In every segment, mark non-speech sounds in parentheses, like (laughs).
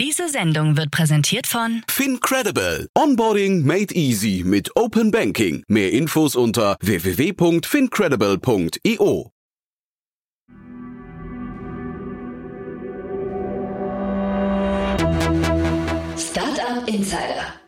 Diese Sendung wird präsentiert von FinCredible. Onboarding made easy mit Open Banking. Mehr Infos unter www.fincredible.io. Startup Insider.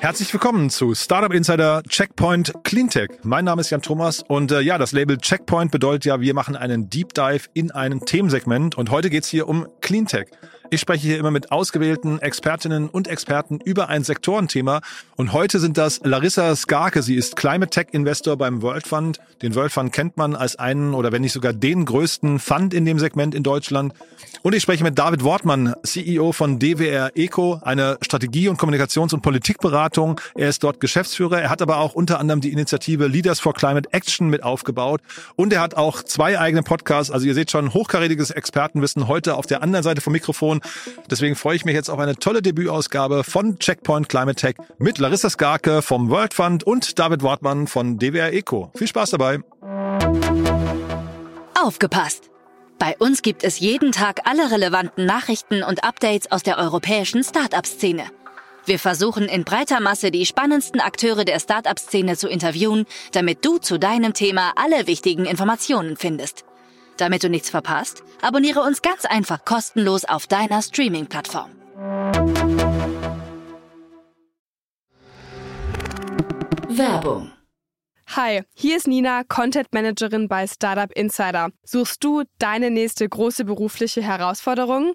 Herzlich willkommen zu Startup Insider Checkpoint Cleantech. Mein Name ist Jan Thomas und äh, ja, das Label Checkpoint bedeutet ja, wir machen einen Deep Dive in ein Themensegment und heute geht's hier um Cleantech. Ich spreche hier immer mit ausgewählten Expertinnen und Experten über ein Sektorenthema. Und heute sind das Larissa Skarke. Sie ist Climate Tech Investor beim World Fund. Den World Fund kennt man als einen oder wenn nicht sogar den größten Fund in dem Segment in Deutschland. Und ich spreche mit David Wortmann, CEO von DWR Eco, eine Strategie- und Kommunikations- und Politikberatung. Er ist dort Geschäftsführer. Er hat aber auch unter anderem die Initiative Leaders for Climate Action mit aufgebaut. Und er hat auch zwei eigene Podcasts. Also ihr seht schon hochkarätiges Expertenwissen heute auf der anderen Seite vom Mikrofon. Deswegen freue ich mich jetzt auf eine tolle Debütausgabe von Checkpoint Climate Tech mit Larissa Skarke vom World Fund und David Wortmann von DWR Eco. Viel Spaß dabei. Aufgepasst! Bei uns gibt es jeden Tag alle relevanten Nachrichten und Updates aus der europäischen Startup-Szene. Wir versuchen in breiter Masse die spannendsten Akteure der Startup-Szene zu interviewen, damit du zu deinem Thema alle wichtigen Informationen findest. Damit du nichts verpasst, abonniere uns ganz einfach kostenlos auf deiner Streaming-Plattform. Werbung Hi, hier ist Nina, Content Managerin bei Startup Insider. Suchst du deine nächste große berufliche Herausforderung?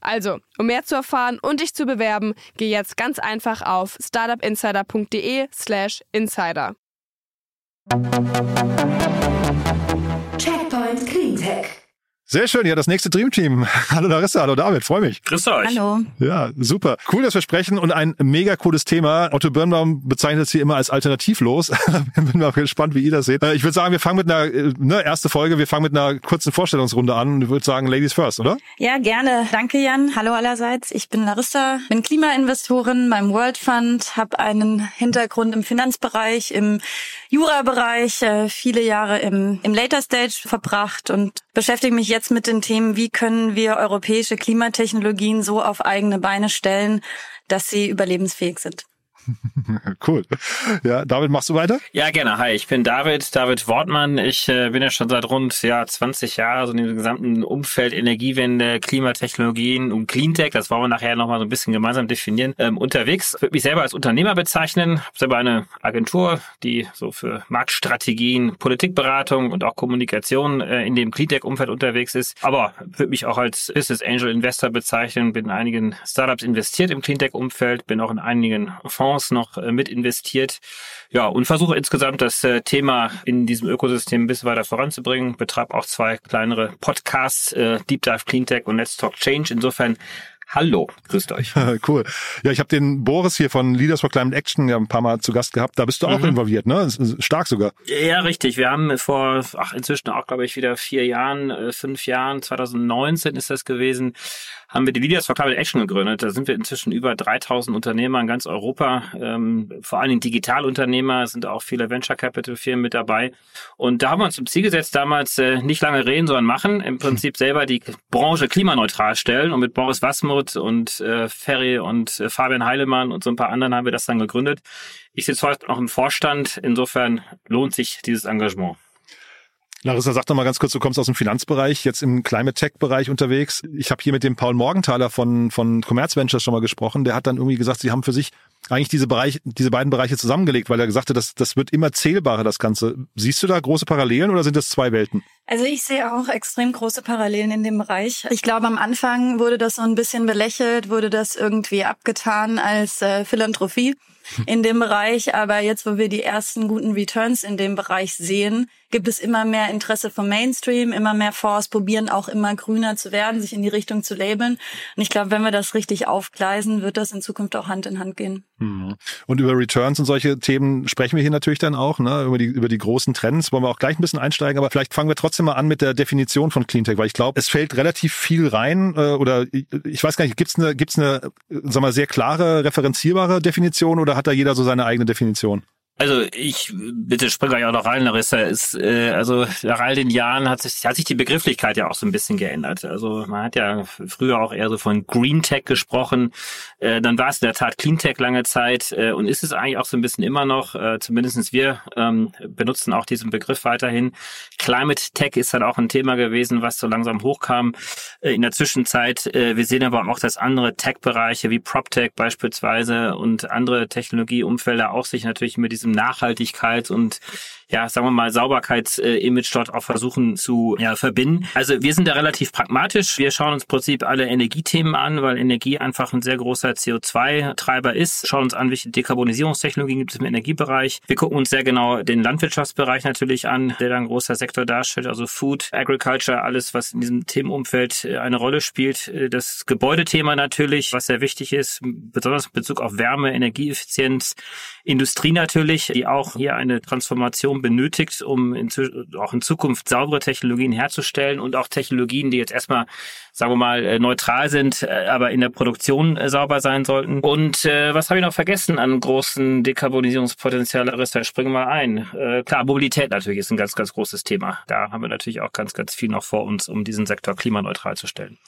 Also, um mehr zu erfahren und dich zu bewerben, geh jetzt ganz einfach auf startupinsider.de/slash insider. Checkpoint Cleantech. Sehr schön, ja, das nächste Dream Team. (laughs) Hallo Larissa, hallo David, freue mich. Grüß euch. Hallo. Ja, super. Cool, dass wir sprechen und ein mega cooles Thema. Otto Birnbaum bezeichnet es hier immer als alternativlos. (laughs) Bin mal gespannt, wie ihr das seht. Äh, Ich würde sagen, wir fangen mit einer, äh, ne, erste Folge, wir fangen mit einer kurzen Vorstellungsrunde an. Ich würde sagen, Ladies first, oder? Ja, gerne. Danke, Jan. Hallo allerseits. Ich bin Larissa, bin Klimainvestorin beim World Fund, habe einen Hintergrund im Finanzbereich, im Jura-Bereich, äh, viele Jahre im, im Later Stage verbracht und beschäftige mich jetzt mit den Themen, wie können wir europäische Klimatechnologien so auf eigene Beine stellen, dass sie überlebensfähig sind. (laughs) Cool. Ja, David, machst du weiter? Ja, gerne. Hi, ich bin David, David Wortmann. Ich äh, bin ja schon seit rund ja, 20 Jahren so in dem gesamten Umfeld Energiewende, Klimatechnologien und Cleantech, das wollen wir nachher nochmal so ein bisschen gemeinsam definieren, ähm, unterwegs. Ich würde mich selber als Unternehmer bezeichnen. Ich habe selber eine Agentur, die so für Marktstrategien, Politikberatung und auch Kommunikation äh, in dem Cleantech-Umfeld unterwegs ist. Aber würde mich auch als Business Angel Investor bezeichnen, bin in einigen Startups investiert im Cleantech-Umfeld, bin auch in einigen Fonds noch äh, mit investiert. Ja, und versuche insgesamt das äh, Thema in diesem Ökosystem ein bisschen weiter voranzubringen. Betreibe auch zwei kleinere Podcasts, äh, Deep Dive Cleantech und Let's Talk Change. Insofern Hallo, grüßt euch. (laughs) cool. Ja, ich habe den Boris hier von Leaders for Climate Action ja ein paar Mal zu Gast gehabt. Da bist du auch Mhm. involviert, ne? Stark sogar. Ja, richtig. Wir haben vor, ach, inzwischen auch, glaube ich, wieder vier Jahren, fünf Jahren, 2019 ist das gewesen, haben wir die Leaders for Climate Action gegründet. Da sind wir inzwischen über 3000 Unternehmer in ganz Europa, ähm, vor allen Dingen Digitalunternehmer, sind auch viele Venture Capital Firmen mit dabei. Und da haben wir uns zum Ziel gesetzt, damals äh, nicht lange reden, sondern machen, im Prinzip selber die Branche klimaneutral stellen. Und mit Boris Wasmuth und äh, Ferry und äh, Fabian Heilemann und so ein paar anderen haben wir das dann gegründet. Ich sitze heute noch im Vorstand, insofern lohnt sich dieses Engagement. Larissa, sag doch mal ganz kurz, du kommst aus dem Finanzbereich, jetzt im Climate Tech-Bereich unterwegs. Ich habe hier mit dem Paul Morgenthaler von, von Commerz Ventures schon mal gesprochen. Der hat dann irgendwie gesagt, sie haben für sich eigentlich diese Bereich, diese beiden Bereiche zusammengelegt, weil er gesagt hat, das, das wird immer zählbarer, das Ganze. Siehst du da große Parallelen oder sind das zwei Welten? Also ich sehe auch extrem große Parallelen in dem Bereich. Ich glaube, am Anfang wurde das so ein bisschen belächelt, wurde das irgendwie abgetan als äh, Philanthropie (laughs) in dem Bereich. Aber jetzt, wo wir die ersten guten Returns in dem Bereich sehen, gibt es immer mehr Interesse vom Mainstream, immer mehr Fonds probieren auch immer grüner zu werden, sich in die Richtung zu labeln. Und ich glaube, wenn wir das richtig aufgleisen, wird das in Zukunft auch Hand in Hand gehen. Mhm. Und über Returns und solche Themen sprechen wir hier natürlich dann auch, ne? über, die, über die großen Trends. Wollen wir auch gleich ein bisschen einsteigen, aber vielleicht fangen wir trotzdem mal an mit der Definition von Cleantech, weil ich glaube, es fällt relativ viel rein äh, oder ich weiß gar nicht, gibt es eine, gibt's eine sag mal, sehr klare, referenzierbare Definition oder hat da jeder so seine eigene Definition? Also ich bitte spring gleich auch noch rein, Larissa. Ist, äh, also nach all den Jahren hat sich, hat sich die Begrifflichkeit ja auch so ein bisschen geändert. Also man hat ja früher auch eher so von Green Tech gesprochen. Äh, dann war es in der Tat Clean Tech lange Zeit äh, und ist es eigentlich auch so ein bisschen immer noch. Äh, zumindestens wir ähm, benutzen auch diesen Begriff weiterhin. Climate Tech ist dann auch ein Thema gewesen, was so langsam hochkam äh, in der Zwischenzeit. Äh, wir sehen aber auch, dass andere Tech-Bereiche wie PropTech beispielsweise und andere Technologieumfelder auch sich natürlich mit diesem Nachhaltigkeit und ja, sagen wir mal, Sauberkeits-Image dort auch versuchen zu ja, verbinden. Also wir sind da relativ pragmatisch. Wir schauen uns im Prinzip alle Energiethemen an, weil Energie einfach ein sehr großer CO2-Treiber ist. Schauen uns an, welche Dekarbonisierungstechnologien gibt es im Energiebereich. Wir gucken uns sehr genau den Landwirtschaftsbereich natürlich an, der dann ein großer Sektor darstellt, also Food, Agriculture, alles, was in diesem Themenumfeld äh, eine Rolle spielt. Äh, das Gebäudethema natürlich, was sehr wichtig ist, besonders in Bezug auf Wärme, Energieeffizienz, Industrie natürlich, die auch hier eine Transformation Innovation benötigt, um in, auch in Zukunft saubere Technologien herzustellen und auch Technologien, die jetzt erstmal, sagen wir mal, äh, neutral sind, äh, aber in der Produktion äh, sauber sein sollten. Und äh, was habe ich noch vergessen an großen Dekarbonisierungspotenzial? Larissa, springen wir ein. Äh, klar, Mobilität natürlich ist ein ganz, ganz großes Thema. Da haben wir natürlich auch ganz, ganz viel noch vor uns, um diesen Sektor klimaneutral zu stellen.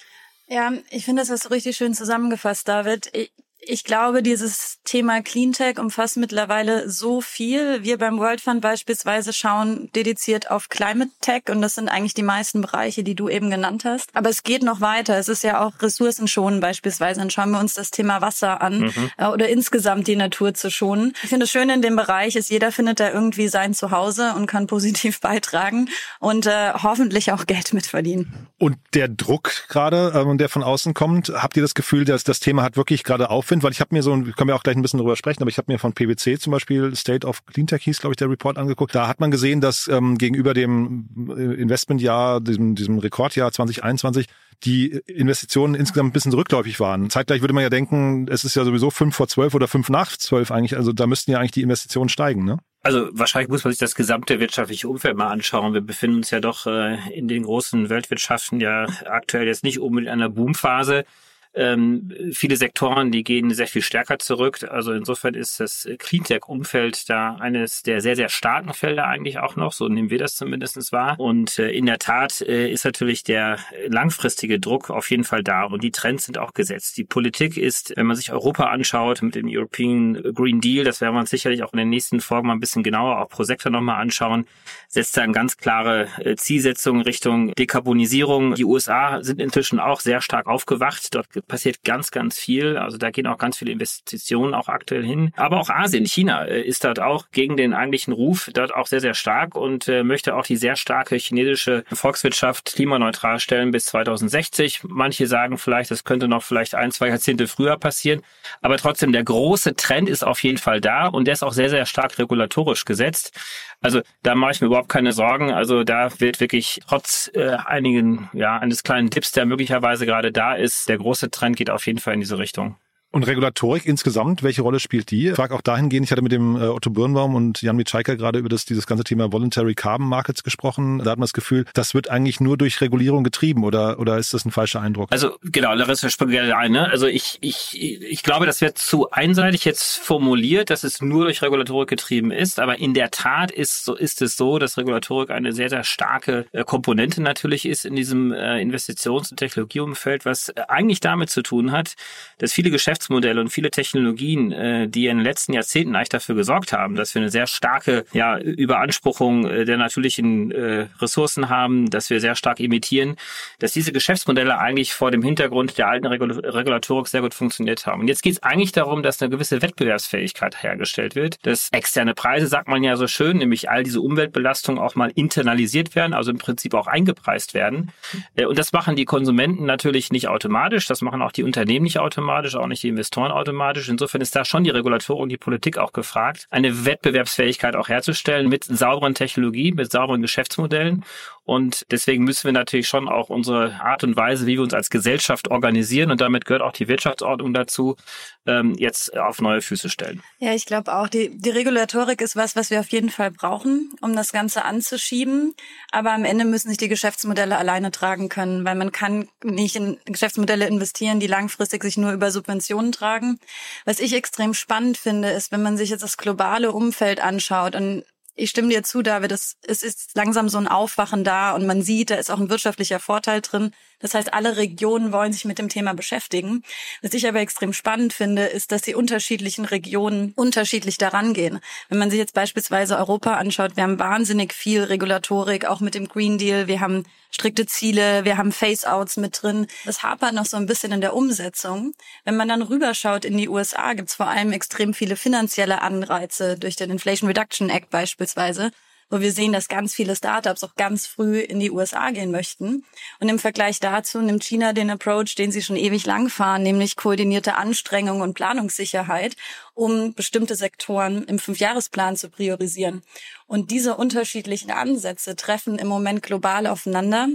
Ja, ich finde, das hast du richtig schön zusammengefasst, David. Ich ich glaube, dieses Thema Cleantech umfasst mittlerweile so viel. Wir beim World Fund beispielsweise schauen dediziert auf Climate Tech und das sind eigentlich die meisten Bereiche, die du eben genannt hast. Aber es geht noch weiter. Es ist ja auch Ressourcenschonen beispielsweise. Dann schauen wir uns das Thema Wasser an mhm. Äh, oder insgesamt die Natur zu schonen. Ich finde es schön in dem Bereich ist, jeder findet da irgendwie sein Zuhause und kann positiv (laughs) beitragen und äh, hoffentlich auch Geld mitverdienen. Und der Druck gerade, ähm, der von außen kommt, habt ihr das Gefühl, dass das Thema hat wirklich gerade Aufwind? Finde, weil ich habe mir so, wir können ja auch gleich ein bisschen drüber sprechen, aber ich habe mir von PwC zum Beispiel State of Cleantech hieß, glaube ich, der Report angeguckt. Da hat man gesehen, dass ähm, gegenüber dem äh, Investmentjahr, diesem, diesem Rekordjahr 2021, die Investitionen insgesamt ein bisschen rückläufig waren. Zeitgleich würde man ja denken, es ist ja sowieso fünf vor zwölf oder fünf nach zwölf eigentlich. Also da müssten ja eigentlich die Investitionen steigen, ne? Also wahrscheinlich muss man sich das gesamte wirtschaftliche Umfeld mal anschauen. Wir befinden uns ja doch äh, in den großen Weltwirtschaften ja aktuell jetzt nicht unbedingt in einer Boomphase. Ähm, viele Sektoren, die gehen sehr viel stärker zurück. Also insofern ist das Cleantech-Umfeld da eines der sehr, sehr starken Felder eigentlich auch noch. So nehmen wir das zumindest wahr. Und äh, in der Tat äh, ist natürlich der langfristige Druck auf jeden Fall da. Und die Trends sind auch gesetzt. Die Politik ist, wenn man sich Europa anschaut mit dem European Green Deal, das werden wir uns sicherlich auch in den nächsten Folgen mal ein bisschen genauer auch pro Sektor nochmal anschauen, setzt da eine ganz klare äh, Zielsetzung Richtung Dekarbonisierung. Die USA sind inzwischen auch sehr stark aufgewacht. Dort passiert ganz, ganz viel. Also da gehen auch ganz viele Investitionen auch aktuell hin. Aber auch Asien, China äh, ist dort auch gegen den eigentlichen Ruf dort auch sehr, sehr stark und äh, möchte auch die sehr starke chinesische Volkswirtschaft klimaneutral stellen bis 2060. Manche sagen vielleicht, das könnte noch vielleicht ein, zwei Jahrzehnte früher passieren. Aber trotzdem, der große Trend ist auf jeden Fall da und der ist auch sehr, sehr stark regulatorisch gesetzt. Also da mache ich mir überhaupt keine Sorgen. Also da wird wirklich trotz äh, einigen, ja, eines kleinen Tipps, der möglicherweise gerade da ist, der große Trend geht auf jeden Fall in diese Richtung. Und Regulatorik insgesamt, welche Rolle spielt die? Ich frage auch dahingehend, ich hatte mit dem äh, Otto Birnbaum und Jan Mitschaiker gerade über das, dieses ganze Thema Voluntary Carbon Markets gesprochen. Da hat man das Gefühl, das wird eigentlich nur durch Regulierung getrieben oder, oder ist das ein falscher Eindruck? Also genau, Larissa spricht gerne ein. Ne? Also ich, ich, ich glaube, das wird zu einseitig jetzt formuliert, dass es nur durch Regulatorik getrieben ist. Aber in der Tat ist, so, ist es so, dass Regulatorik eine sehr, sehr starke äh, Komponente natürlich ist in diesem äh, Investitions- und Technologieumfeld, was eigentlich damit zu tun hat, dass viele Geschäfte Geschäftsmodelle und viele Technologien, äh, die in den letzten Jahrzehnten eigentlich dafür gesorgt haben, dass wir eine sehr starke ja, Überanspruchung äh, der natürlichen äh, Ressourcen haben, dass wir sehr stark imitieren, dass diese Geschäftsmodelle eigentlich vor dem Hintergrund der alten Regul Regulatorik sehr gut funktioniert haben. Und jetzt geht es eigentlich darum, dass eine gewisse Wettbewerbsfähigkeit hergestellt wird, dass externe Preise, sagt man ja so schön, nämlich all diese Umweltbelastungen auch mal internalisiert werden, also im Prinzip auch eingepreist werden. Äh, und das machen die Konsumenten natürlich nicht automatisch, das machen auch die Unternehmen nicht automatisch, auch nicht die Investoren automatisch. Insofern ist da schon die Regulatorik und die Politik auch gefragt, eine Wettbewerbsfähigkeit auch herzustellen mit sauberen Technologien, mit sauberen Geschäftsmodellen. Und deswegen müssen wir natürlich schon auch unsere Art und Weise, wie wir uns als Gesellschaft organisieren, und damit gehört auch die Wirtschaftsordnung dazu, ähm, jetzt auf neue Füße stellen. Ja, ich glaube auch, die, die Regulatorik ist was, was wir auf jeden Fall brauchen, um das Ganze anzuschieben. Aber am Ende müssen sich die Geschäftsmodelle alleine tragen können, weil man kann nicht in Geschäftsmodelle investieren, die langfristig sich nur über Subventionen tragen. Was ich extrem spannend finde, ist, wenn man sich jetzt das globale Umfeld anschaut und ich stimme dir zu, David. Es, es ist langsam so ein Aufwachen da und man sieht, da ist auch ein wirtschaftlicher Vorteil drin. Das heißt, alle Regionen wollen sich mit dem Thema beschäftigen. Was ich aber extrem spannend finde, ist, dass die unterschiedlichen Regionen unterschiedlich daran gehen. Wenn man sich jetzt beispielsweise Europa anschaut, wir haben wahnsinnig viel Regulatorik, auch mit dem Green Deal. Wir haben strikte Ziele, wir haben Face-Outs mit drin. Das hapert noch so ein bisschen in der Umsetzung. Wenn man dann rüberschaut in die USA, gibt es vor allem extrem viele finanzielle Anreize durch den Inflation Reduction Act beispielsweise wo wir sehen, dass ganz viele Startups auch ganz früh in die USA gehen möchten. Und im Vergleich dazu nimmt China den Approach, den sie schon ewig lang fahren, nämlich koordinierte Anstrengung und Planungssicherheit, um bestimmte Sektoren im Fünfjahresplan zu priorisieren. Und diese unterschiedlichen Ansätze treffen im Moment global aufeinander.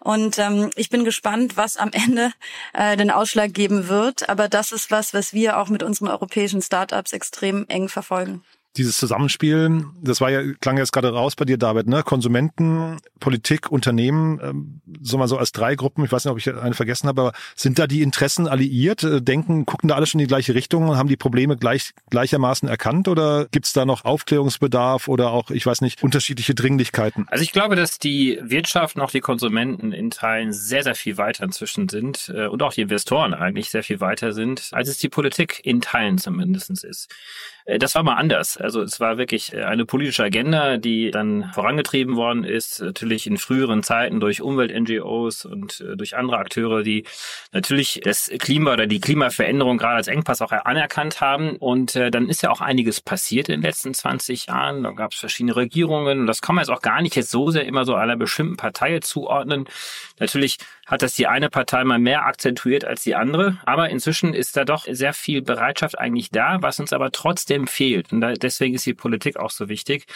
Und ähm, ich bin gespannt, was am Ende äh, den Ausschlag geben wird. Aber das ist was, was wir auch mit unseren europäischen Startups extrem eng verfolgen dieses Zusammenspiel, das war ja, klang jetzt gerade raus bei dir, David, ne? Konsumenten, Politik, Unternehmen, ähm, so mal so als drei Gruppen, ich weiß nicht, ob ich eine vergessen habe, aber sind da die Interessen alliiert? Äh, denken, gucken da alle schon in die gleiche Richtung und haben die Probleme gleich, gleichermaßen erkannt oder gibt's da noch Aufklärungsbedarf oder auch, ich weiß nicht, unterschiedliche Dringlichkeiten? Also ich glaube, dass die Wirtschaft auch die Konsumenten in Teilen sehr, sehr viel weiter inzwischen sind äh, und auch die Investoren eigentlich sehr viel weiter sind, als es die Politik in Teilen zumindestens ist. Äh, das war mal anders. Also es war wirklich äh, eine politische Agenda, die dann vorangetrieben worden ist, natürlich in früheren Zeiten durch Umwelt-NGOs und äh, durch andere Akteure, die natürlich das Klima oder die Klimaveränderung gerade als Engpass auch anerkannt haben. Und dann ist ja auch einiges passiert in den letzten 20 Jahren. Da gab es verschiedene Regierungen und das kann man jetzt auch gar nicht jetzt so sehr immer so einer bestimmten Partei zuordnen. Natürlich hat das die eine Partei mal mehr akzentuiert als die andere, aber inzwischen ist da doch sehr viel Bereitschaft eigentlich da, was uns aber trotzdem fehlt. Und deswegen ist die Politik auch so wichtig,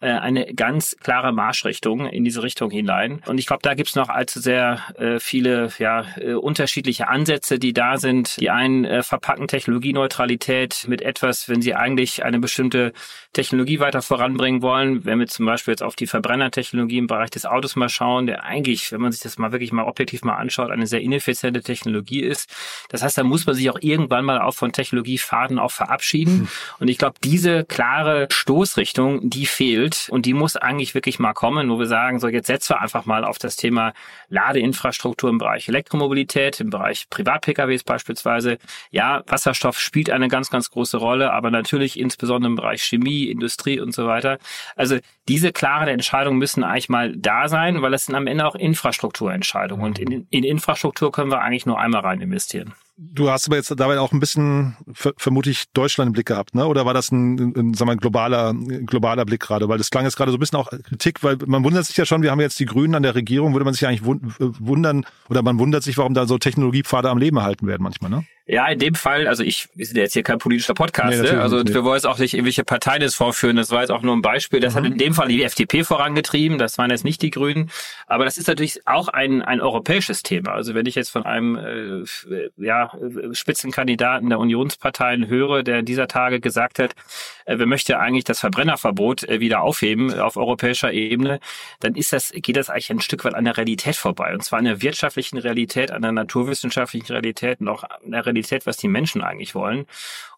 äh, eine ganz klare Marschrichtung in diese Richtung hinein. Und ich glaube, da gibt's noch allzu sehr äh, viele ja, äh, unterschiedliche Ansätze, die da sind. Die einen äh, verpacken Technologieneutralität mit etwas, wenn sie eigentlich eine bestimmte Technologie weiter voranbringen wollen. Wenn wir zum Beispiel jetzt auf die Verbrennertechnologie im Bereich des Autos mal schauen, der eigentlich, wenn man sich das mal wirklich mal objektiv mal anschaut, eine sehr ineffiziente Technologie ist. Das heißt, da muss man sich auch irgendwann mal auch von Technologiefaden auch verabschieden. Hm. Und ich glaube, diese klare Stoßrichtung, die fehlt entwickelt und die muss eigentlich wirklich mal kommen, wo wir sagen, so jetzt setzen wir einfach mal auf das Thema Ladeinfrastruktur im Bereich Elektromobilität, im Bereich Privat-PKWs beispielsweise. Ja, Wasserstoff spielt eine ganz, ganz große Rolle, aber natürlich insbesondere im Bereich Chemie, Industrie und so weiter. Also diese klaren Entscheidungen müssen eigentlich mal da sein, weil es sind am Ende auch Infrastrukturentscheidungen und in, in Infrastruktur können wir eigentlich nur einmal rein investieren. Du hast aber jetzt dabei auch ein bisschen vermutlich Deutschland im Blick gehabt, ne? Oder war das ein, ein sagen wir, globaler, globaler Blick gerade? Weil das klang jetzt gerade so ein bisschen auch Kritik, weil man wundert sich ja schon, wir haben jetzt die Grünen an der Regierung, würde man sich eigentlich wundern, oder man wundert sich, warum da so Technologiepfade am Leben erhalten werden manchmal, ne? Ja, in dem Fall, also ich, wir sind jetzt hier kein politischer Podcast, nee, ne? also wir wollen jetzt auch nicht irgendwelche Parteien jetzt vorführen, das war jetzt auch nur ein Beispiel, das mhm. hat in dem Fall die FDP vorangetrieben, das waren jetzt nicht die Grünen, aber das ist natürlich auch ein, ein europäisches Thema, also wenn ich jetzt von einem äh, ja, Spitzenkandidaten der Unionsparteien höre, der dieser Tage gesagt hat, äh, wir möchten eigentlich das Verbrennerverbot äh, wieder aufheben auf europäischer Ebene, dann ist das, geht das eigentlich ein Stück weit an der Realität vorbei und zwar an der wirtschaftlichen Realität, an der naturwissenschaftlichen Realität und auch an der Realität was die Menschen eigentlich wollen.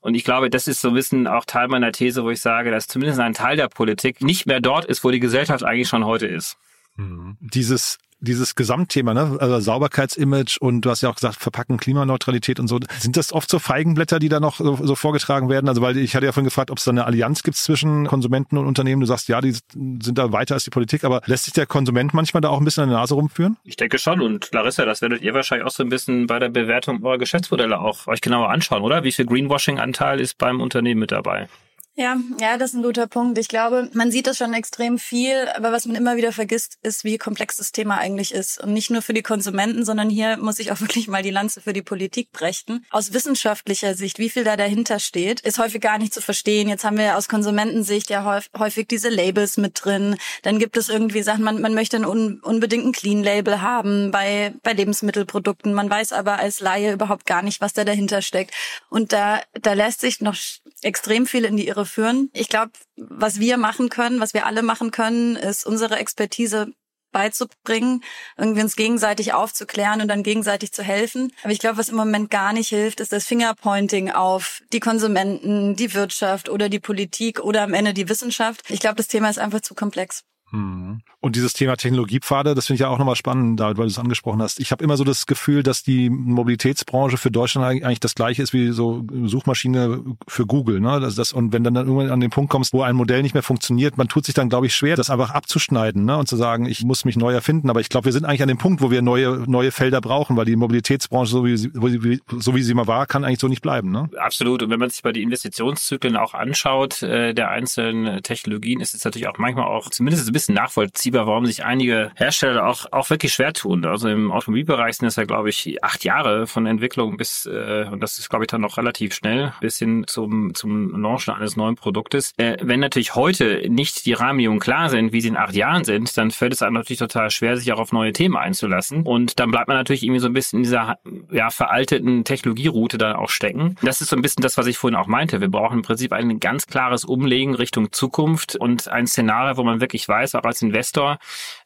Und ich glaube, das ist so ein bisschen auch Teil meiner These, wo ich sage, dass zumindest ein Teil der Politik nicht mehr dort ist, wo die Gesellschaft eigentlich schon heute ist. Mhm. Dieses dieses Gesamtthema, ne? also Sauberkeitsimage und du hast ja auch gesagt, Verpacken, Klimaneutralität und so. Sind das oft so Feigenblätter, die da noch so, so vorgetragen werden? Also weil ich hatte ja vorhin gefragt, ob es da eine Allianz gibt zwischen Konsumenten und Unternehmen. Du sagst, ja, die sind da weiter als die Politik, aber lässt sich der Konsument manchmal da auch ein bisschen an der Nase rumführen? Ich denke schon. Und Larissa, das werdet ihr wahrscheinlich auch so ein bisschen bei der Bewertung eurer Geschäftsmodelle auch euch genauer anschauen, oder? Wie viel Greenwashing-Anteil ist beim Unternehmen mit dabei? Ja, ja, das ist ein guter Punkt. Ich glaube, man sieht das schon extrem viel, aber was man immer wieder vergisst, ist, wie komplex das Thema eigentlich ist. Und nicht nur für die Konsumenten, sondern hier muss ich auch (laughs) wirklich mal die Lanze für die Politik brechen. Aus wissenschaftlicher Sicht, wie viel da dahinter steht, ist häufig gar nicht zu verstehen. Jetzt haben wir aus Konsumentensicht ja häufig diese Labels mit drin. Dann gibt es irgendwie Sachen, man, man möchte ein un, unbedingt ein Clean-Label haben bei, bei Lebensmittelprodukten. Man weiß aber als Laie überhaupt gar nicht, was da dahinter steckt. Und da, da lässt sich noch extrem viel in die Irre führen. Ich glaube, was wir machen können, was wir alle machen können, ist unsere Expertise beizubringen, irgendwie uns gegenseitig aufzuklären und dann gegenseitig zu helfen. Aber ich glaube, was im Moment gar nicht hilft, ist das Fingerpointing auf die Konsumenten, die Wirtschaft oder die Politik oder am Ende die Wissenschaft. Ich glaube, das Thema ist einfach zu komplex. Hm. Und dieses Thema Technologiepfade, das finde ich ja auch nochmal spannend, David, weil du es angesprochen hast. Ich habe immer so das Gefühl, dass die Mobilitätsbranche für Deutschland eigentlich das gleiche ist wie so Suchmaschine für Google. Ne? Das, das, und wenn dann, dann irgendwann an den Punkt kommst, wo ein Modell nicht mehr funktioniert, man tut sich dann, glaube ich, schwer, das einfach abzuschneiden ne? und zu sagen, ich muss mich neu erfinden. Aber ich glaube, wir sind eigentlich an dem Punkt, wo wir neue, neue Felder brauchen, weil die Mobilitätsbranche, so wie, sie, so wie sie mal war, kann eigentlich so nicht bleiben. Ne? Absolut. Und wenn man sich bei die Investitionszyklen auch anschaut, äh, der einzelnen Technologien, ist es natürlich auch manchmal auch zumindest ein bisschen bisschen nachvollziehbar, warum sich einige Hersteller auch, auch wirklich schwer tun. Also im Automobilbereich sind es ja, glaube ich, acht Jahre von Entwicklung bis, äh, und das ist, glaube ich, dann noch relativ schnell, bis hin zum, zum Launchen eines neuen Produktes. Äh, wenn natürlich heute nicht die Rahmenbedingungen klar sind, wie sie in acht Jahren sind, dann fällt es einem natürlich total schwer, sich auch auf neue Themen einzulassen. Und dann bleibt man natürlich irgendwie so ein bisschen in dieser ja, veralteten Technologieroute dann auch stecken. Das ist so ein bisschen das, was ich vorhin auch meinte. Wir brauchen im Prinzip ein ganz klares Umlegen Richtung Zukunft und ein Szenario, wo man wirklich weiß, auch als Investor,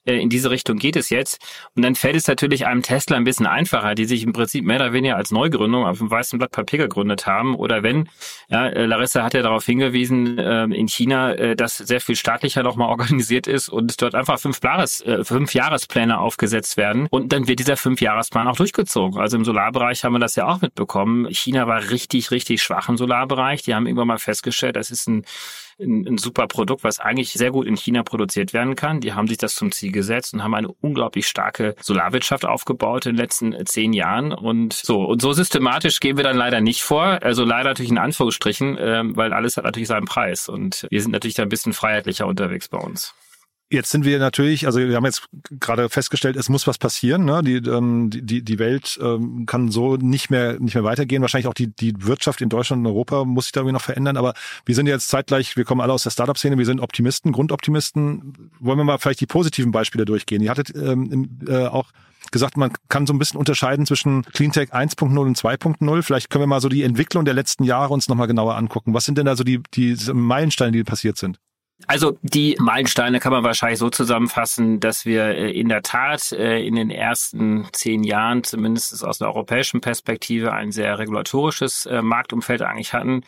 äh, in diese Richtung geht es jetzt. Und dann fällt es natürlich einem Tesla ein bisschen einfacher, die sich im Prinzip mehr oder weniger als Neugründung auf dem weißen Blatt Papier gegründet haben. Oder wenn, ja, äh, Larissa hat ja darauf hingewiesen, äh, in China, äh, dass sehr viel staatlicher nochmal (laughs) organisiert ist und dort einfach fünf, Jahres, fünf Jahrespläne aufgesetzt werden. Und dann wird dieser fünf Jahresplan auch durchgezogen. Also im Solarbereich haben wir das ja auch mitbekommen. China war richtig, richtig schwach im Solarbereich. Die haben irgendwann mal festgestellt, das ist ein ein, ein super Produkt, was eigentlich sehr gut in China produziert werden kann. Die haben sich das zum Ziel gesetzt und haben eine unglaublich starke Solarwirtschaft aufgebaut in den letzten zehn Jahren. Und so, und so systematisch gehen wir dann leider nicht vor. Also leider natürlich in Anführungsstrichen, ähm, weil alles hat natürlich seinen Preis. Und wir sind natürlich da ein bisschen freiheitlicher unterwegs bei uns. Jetzt sind wir natürlich, also wir haben jetzt gerade festgestellt, es muss was passieren. Ne? Die, ähm, die, die Welt ähm, kann so nicht mehr, nicht mehr weitergehen. Wahrscheinlich auch die, die Wirtschaft in Deutschland und Europa muss sich da irgendwie noch verändern. Aber wir sind jetzt zeitgleich, wir kommen alle aus der Startup-Szene, wir sind Optimisten, Grundoptimisten. Wollen wir mal vielleicht die positiven Beispiele durchgehen? Ihr hattet ähm, äh, auch gesagt, man kann so ein bisschen unterscheiden zwischen Cleantech 1.0 und 2.0. Vielleicht können wir mal so die Entwicklung der letzten Jahre uns nochmal genauer angucken. Was sind denn da so die, die Meilensteine, die passiert sind? Also die Meilensteine kann man wahrscheinlich so zusammenfassen, dass wir äh, in der Tat äh, in den ersten zehn Jahren, zumindest aus der europäischen Perspektive, ein sehr regulatorisches äh, Marktumfeld eigentlich hatten.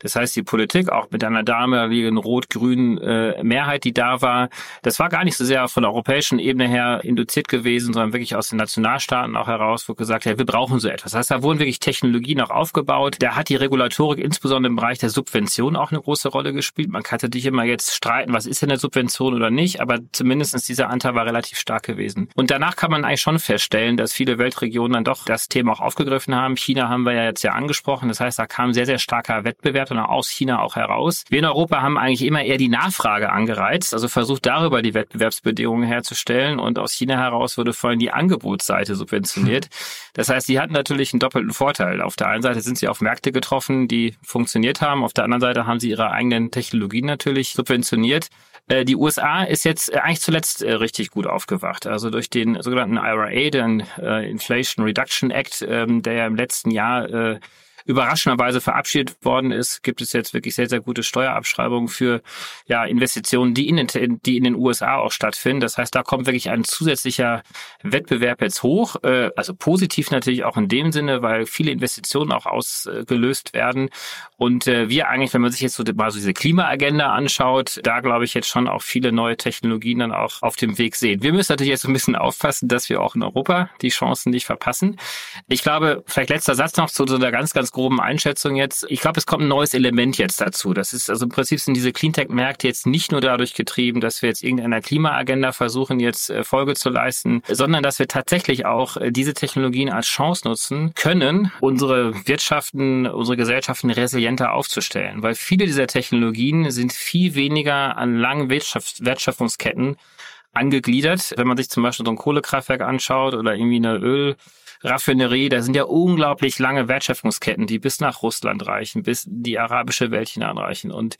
Das heißt, die Politik, auch mit einer damaligen rot-grünen äh, Mehrheit, die da war, das war gar nicht so sehr von der europäischen Ebene her induziert gewesen, sondern wirklich aus den Nationalstaaten auch heraus, wo gesagt, ja, wir brauchen so etwas. Das heißt, da wurden wirklich Technologien auch aufgebaut. Da hat die Regulatorik insbesondere im Bereich der Subvention auch eine große Rolle gespielt. Man kann natürlich immer jetzt streiten, was ist denn eine Subvention oder nicht, aber zumindestens dieser Anteil war relativ stark gewesen. Und danach kann man eigentlich schon feststellen, dass viele Weltregionen dann doch das Thema auch aufgegriffen haben. China haben wir ja jetzt ja angesprochen. Das heißt, da kam sehr, sehr starker Wettbewerb sondern aus China auch heraus. Wir in Europa haben eigentlich immer eher die Nachfrage angereizt, also versucht darüber die Wettbewerbsbedingungen herzustellen und aus China heraus wurde vor allem die Angebotsseite subventioniert. (laughs) Das heißt, sie hatten natürlich einen doppelten Vorteil. Auf der einen Seite sind sie auf Märkte getroffen, die funktioniert haben, auf der anderen Seite haben sie ihre eigenen Technologien natürlich subventioniert. Äh, die USA ist jetzt äh, eigentlich zuletzt äh, richtig gut aufgewacht. Also durch den sogenannten IRA, den Inflation Reduction Act, ähm, der ja im letzten Jahr überraschenderweise verabschiedet worden ist, gibt es jetzt wirklich sehr, sehr gute Steuerabschreibungen für ja, Investitionen, die in, den, die in den USA auch stattfinden. Das heißt, da kommt wirklich ein zusätzlicher Wettbewerb jetzt hoch. Äh, also positiv natürlich auch in dem Sinne, weil viele Investitionen auch ausgelöst werden. Und äh, wir eigentlich, wenn man sich jetzt so mal so diese Klimaagenda anschaut, da glaube ich jetzt schon auch viele neue Technologien dann auch auf dem Weg sehen. Wir müssen natürlich jetzt so ein bisschen aufpassen, dass wir auch in Europa die Chancen nicht verpassen. Ich glaube, vielleicht letzter Satz noch zu so einer ganz, ganz groben Einschätzung jetzt. Ich glaube, es kommt ein neues Element jetzt dazu. Das ist also im Prinzip sind diese Cleantech-Märkte jetzt nicht nur dadurch getrieben, dass wir jetzt irgendeiner Klimaagenda versuchen, jetzt äh, Folge zu leisten, sondern dass wir tatsächlich auch äh, diese Technologien als Chance nutzen können, unsere Wirtschaften, unsere Gesellschaften resilienter aufzustellen. Weil viele dieser Technologien sind viel weniger an langen Wirtschafts Wertschöpfungsketten angegliedert. Wenn man sich zum Beispiel so ein Kohlekraftwerk anschaut oder irgendwie eine Öl Raffinerie, da sind ja unglaublich lange Wertschöpfungsketten, die bis nach Russland reichen, bis die arabische Welt hineinreichen. Und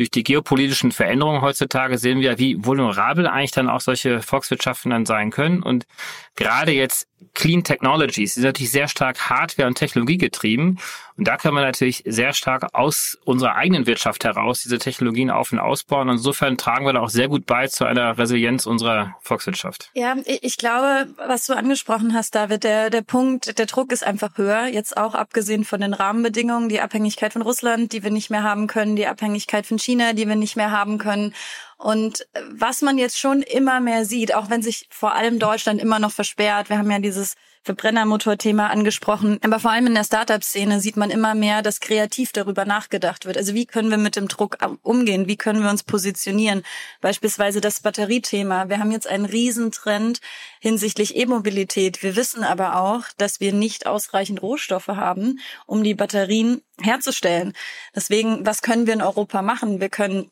durch die geopolitischen Veränderungen heutzutage sehen wir, wie vulnerabel eigentlich dann auch solche Volkswirtschaften dann sein können. Und gerade jetzt Clean Technologies sind natürlich sehr stark Hardware- und Technologie getrieben. Und da können wir natürlich sehr stark aus unserer eigenen Wirtschaft heraus diese Technologien auf und ausbauen. Und insofern tragen wir da auch sehr gut bei zu einer Resilienz unserer Volkswirtschaft. Ja, ich glaube, was du angesprochen hast, David, der, der Punkt, der Druck ist einfach höher. Jetzt auch abgesehen von den Rahmenbedingungen, die Abhängigkeit von Russland, die wir nicht mehr haben können, die Abhängigkeit von China, die wir nicht mehr haben können. Und was man jetzt schon immer mehr sieht, auch wenn sich vor allem Deutschland immer noch versperrt, wir haben ja dieses Verbrennermotor-Thema angesprochen, aber vor allem in der Startup-Szene sieht man immer mehr, dass kreativ darüber nachgedacht wird. Also wie können wir mit dem Druck umgehen? Wie können wir uns positionieren? Beispielsweise das Batteriethema. Wir haben jetzt einen Riesentrend hinsichtlich E-Mobilität. Wir wissen aber auch, dass wir nicht ausreichend Rohstoffe haben, um die Batterien herzustellen. Deswegen, was können wir in Europa machen? Wir können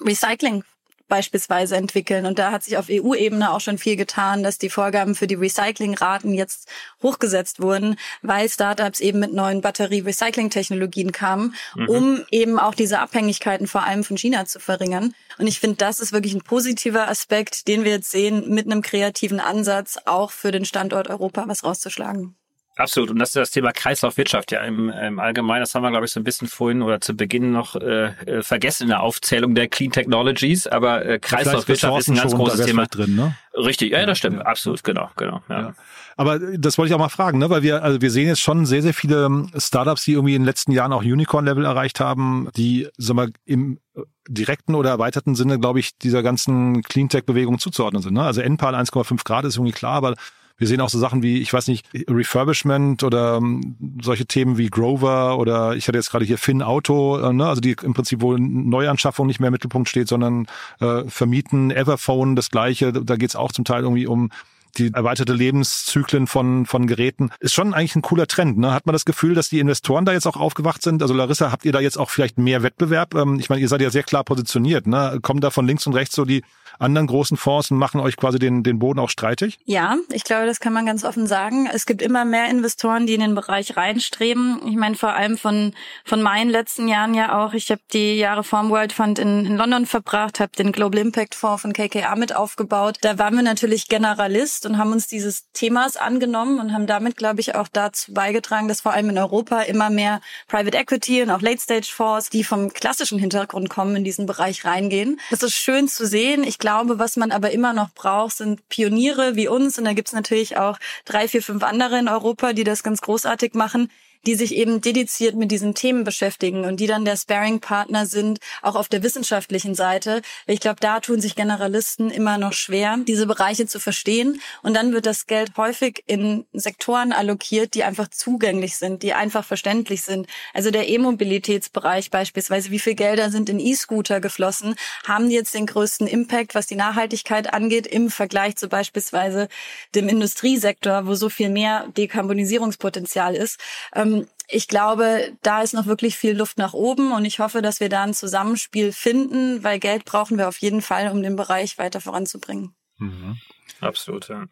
Recycling beispielsweise entwickeln. Und da hat sich auf EU-Ebene auch schon viel getan, dass die Vorgaben für die Recyclingraten jetzt hochgesetzt wurden, weil Startups eben mit neuen Batterie-Recycling-Technologien kamen, mhm. um eben auch diese Abhängigkeiten vor allem von China zu verringern. Und ich finde, das ist wirklich ein positiver Aspekt, den wir jetzt sehen, mit einem kreativen Ansatz auch für den Standort Europa was rauszuschlagen. Absolut. Und das ist das Thema Kreislaufwirtschaft ja im, im Allgemeinen. Das haben wir, glaube ich, so ein bisschen vorhin oder zu Beginn noch äh, äh vergessen in der Aufzählung der Clean Technologies. Aber äh, Kreislaufwirtschaft ist ein ganz großes Thema. Drin, ne? Richtig, ja, ja das stimmt. Ja. Absolut, genau, genau. Ja. ja. Aber das wollte ich auch mal fragen, ne? weil wir, also wir sehen jetzt schon sehr, sehr viele ähm, Startups, die irgendwie in den letzten Jahren auch Unicorn-Level erreicht haben, die, sag mal, im äh, direkten oder erweiterten Sinne, glaube ich, dieser ganzen Cleantech-Bewegung zuzuordnen sind. Ne? Also NPAL 1,5 Grad ist irgendwie klar, aber wir sehen auch so Sachen wie, ich weiß nicht, Refurbishment oder ähm, solche Themen wie Grover oder ich hatte jetzt gerade hier Finn Auto, äh, ne? also die im Prinzip wo Neuanschaffung nicht mehr im Mittelpunkt steht, sondern äh, vermieten, Everphone das gleiche, da geht's auch zum Teil irgendwie um die erweiterte Lebenszyklen von, von Geräten, ist schon eigentlich ein cooler Trend. Ne? Hat man das Gefühl, dass die Investoren da jetzt auch aufgewacht sind? Also Larissa, habt ihr da jetzt auch vielleicht mehr Wettbewerb? Ähm, ich meine, ihr seid ja sehr klar positioniert. Ne? Kommen da von links und rechts so die anderen großen Fonds und machen euch quasi den, den Boden auch streitig? Ja, ich glaube, das kann man ganz offen sagen. Es gibt immer mehr Investoren, die in den Bereich reinstreben. Ich meine, vor allem von, von meinen letzten Jahren ja auch. Ich habe die Jahre vorm World Fund in, in London verbracht, habe den Global Impact Fonds von KKA mit aufgebaut. Da waren wir natürlich Generalist und haben uns dieses Themas angenommen und haben damit, glaube ich, auch dazu beigetragen, dass vor allem in Europa immer mehr Private Equity und auch Late Stage Fonds, die vom klassischen Hintergrund kommen, in diesen Bereich reingehen. Das ist schön zu sehen. Ich glaube, was man aber immer noch braucht, sind Pioniere wie uns. Und da gibt's natürlich auch drei, vier, fünf andere in Europa, die das ganz großartig machen die sich eben dediziert mit diesen Themen beschäftigen und die dann der Sparing-Partner sind, auch auf der wissenschaftlichen Seite. Ich glaube, da tun sich Generalisten immer noch schwer, diese Bereiche zu verstehen. Und dann wird das Geld häufig in Sektoren allokiert, die einfach zugänglich sind, die einfach verständlich sind. Also der E-Mobilitätsbereich beispielsweise, wie viel Gelder sind in E-Scooter geflossen, haben die jetzt den größten Impact, was die Nachhaltigkeit angeht, im Vergleich zu beispielsweise dem Industriesektor, wo so viel mehr Dekarbonisierungspotenzial ist. Ähm, ich glaube, da ist noch wirklich viel Luft nach oben und ich hoffe, dass wir da ein Zusammenspiel finden, weil Geld brauchen wir auf jeden Fall, um den Bereich weiter voranzubringen. Mhm. Absolut, ja.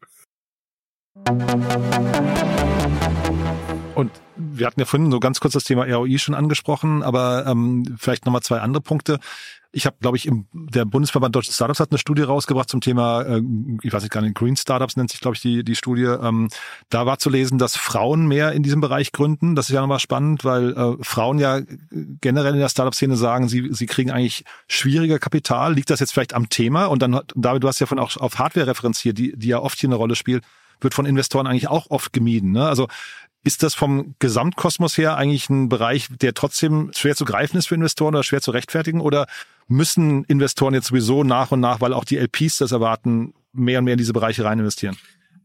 Und wir hatten ja vorhin so ganz kurz das Thema ROI schon angesprochen, aber ähm, vielleicht nochmal zwei andere Punkte. Ich habe, glaube ich, im, der Bundesverband Deutsche Startups hat eine Studie rausgebracht zum Thema, äh, ich weiß nicht gar nicht, Green Startups nennt sich, glaube ich, die, die Studie. Ähm, da war zu lesen, dass Frauen mehr in diesem Bereich gründen. Das ist ja nochmal spannend, weil äh, Frauen ja generell in der Startup-Szene sagen, sie, sie kriegen eigentlich schwieriger Kapital. Liegt das jetzt vielleicht am Thema? Und dann, David, du hast ja von auch auf Hardware referenziert, die, die ja oft hier eine Rolle spielt wird von Investoren eigentlich auch oft gemieden. Ne? Also Ist das vom Gesamtkosmos her eigentlich ein Bereich, der trotzdem schwer zu greifen ist für Investoren oder schwer zu rechtfertigen? Oder müssen Investoren jetzt sowieso nach und nach, weil auch die LPs das erwarten, mehr und mehr in diese Bereiche rein investieren?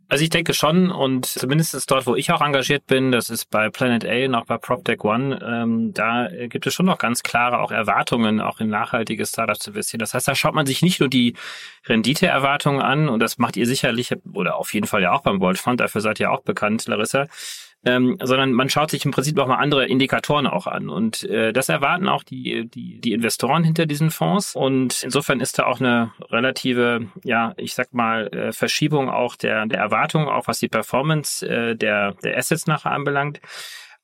Also ich denke schon und zumindest dort, wo ich auch engagiert bin, das ist bei Planet A und auch bei PropTech One, ähm, da gibt es schon noch ganz klare auch Erwartungen, auch in nachhaltige Startups zu investieren. Das heißt, da schaut man sich nicht nur die Renditeerwartungen an und das macht ihr sicherlich oder auf jeden Fall ja auch beim World Fund, dafür seid ihr auch bekannt, Larissa, ähm, sondern man schaut sich im Prinzip auch mal andere Indikatoren auch an. Und äh, das erwarten auch die, die, die Investoren hinter diesen Fonds. Und insofern ist da auch eine relative, ja, ich sag mal, äh, Verschiebung auch der, der Erwartungen, auch was die Performance äh, der, der Assets nachher anbelangt.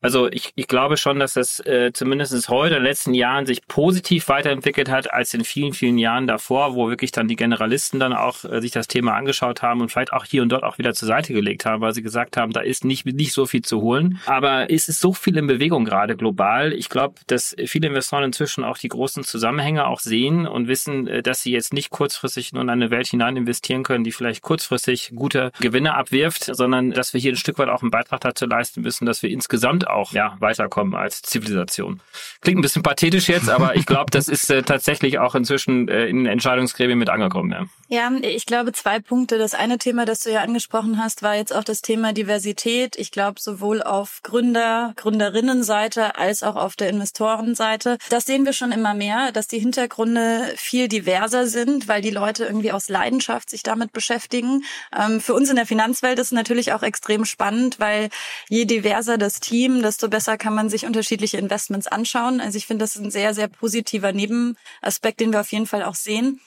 Also ich, ich glaube schon, dass es äh, zumindest heute in den letzten Jahren sich positiv weiterentwickelt hat als in vielen, vielen Jahren davor, wo wirklich dann die Generalisten dann auch äh, sich das Thema angeschaut haben und vielleicht auch hier und dort auch wieder zur Seite gelegt haben, weil sie gesagt haben, da ist nicht, nicht so viel zu holen. Aber es ist so viel in Bewegung gerade global. Ich glaube, dass viele Investoren inzwischen auch die großen Zusammenhänge auch sehen und wissen, äh, dass sie jetzt nicht kurzfristig nur in eine Welt hinein investieren können, die vielleicht kurzfristig gute Gewinne abwirft, sondern dass wir hier ein Stück weit auch einen Beitrag dazu leisten müssen, dass wir insgesamt auch ja, weiterkommen als Zivilisation. Klingt ein bisschen pathetisch jetzt, aber ich glaube, das ist äh, tatsächlich auch inzwischen äh, in Entscheidungsgremien mit angekommen. Ja. ja, ich glaube zwei Punkte. Das eine Thema, das du ja angesprochen hast, war jetzt auch das Thema Diversität. Ich glaube, sowohl auf Gründer, Gründerinnenseite als auch auf der Investorenseite. Das sehen wir schon immer mehr, dass die Hintergründe viel diverser sind, weil die Leute irgendwie aus Leidenschaft sich damit beschäftigen. Ähm, für uns in der Finanzwelt ist es natürlich auch extrem spannend, weil je diverser das Team, desto besser kann man sich unterschiedliche Investments anschauen. Also ich finde, das ist ein sehr, sehr positiver Nebenaspekt, den wir auf jeden Fall auch sehen.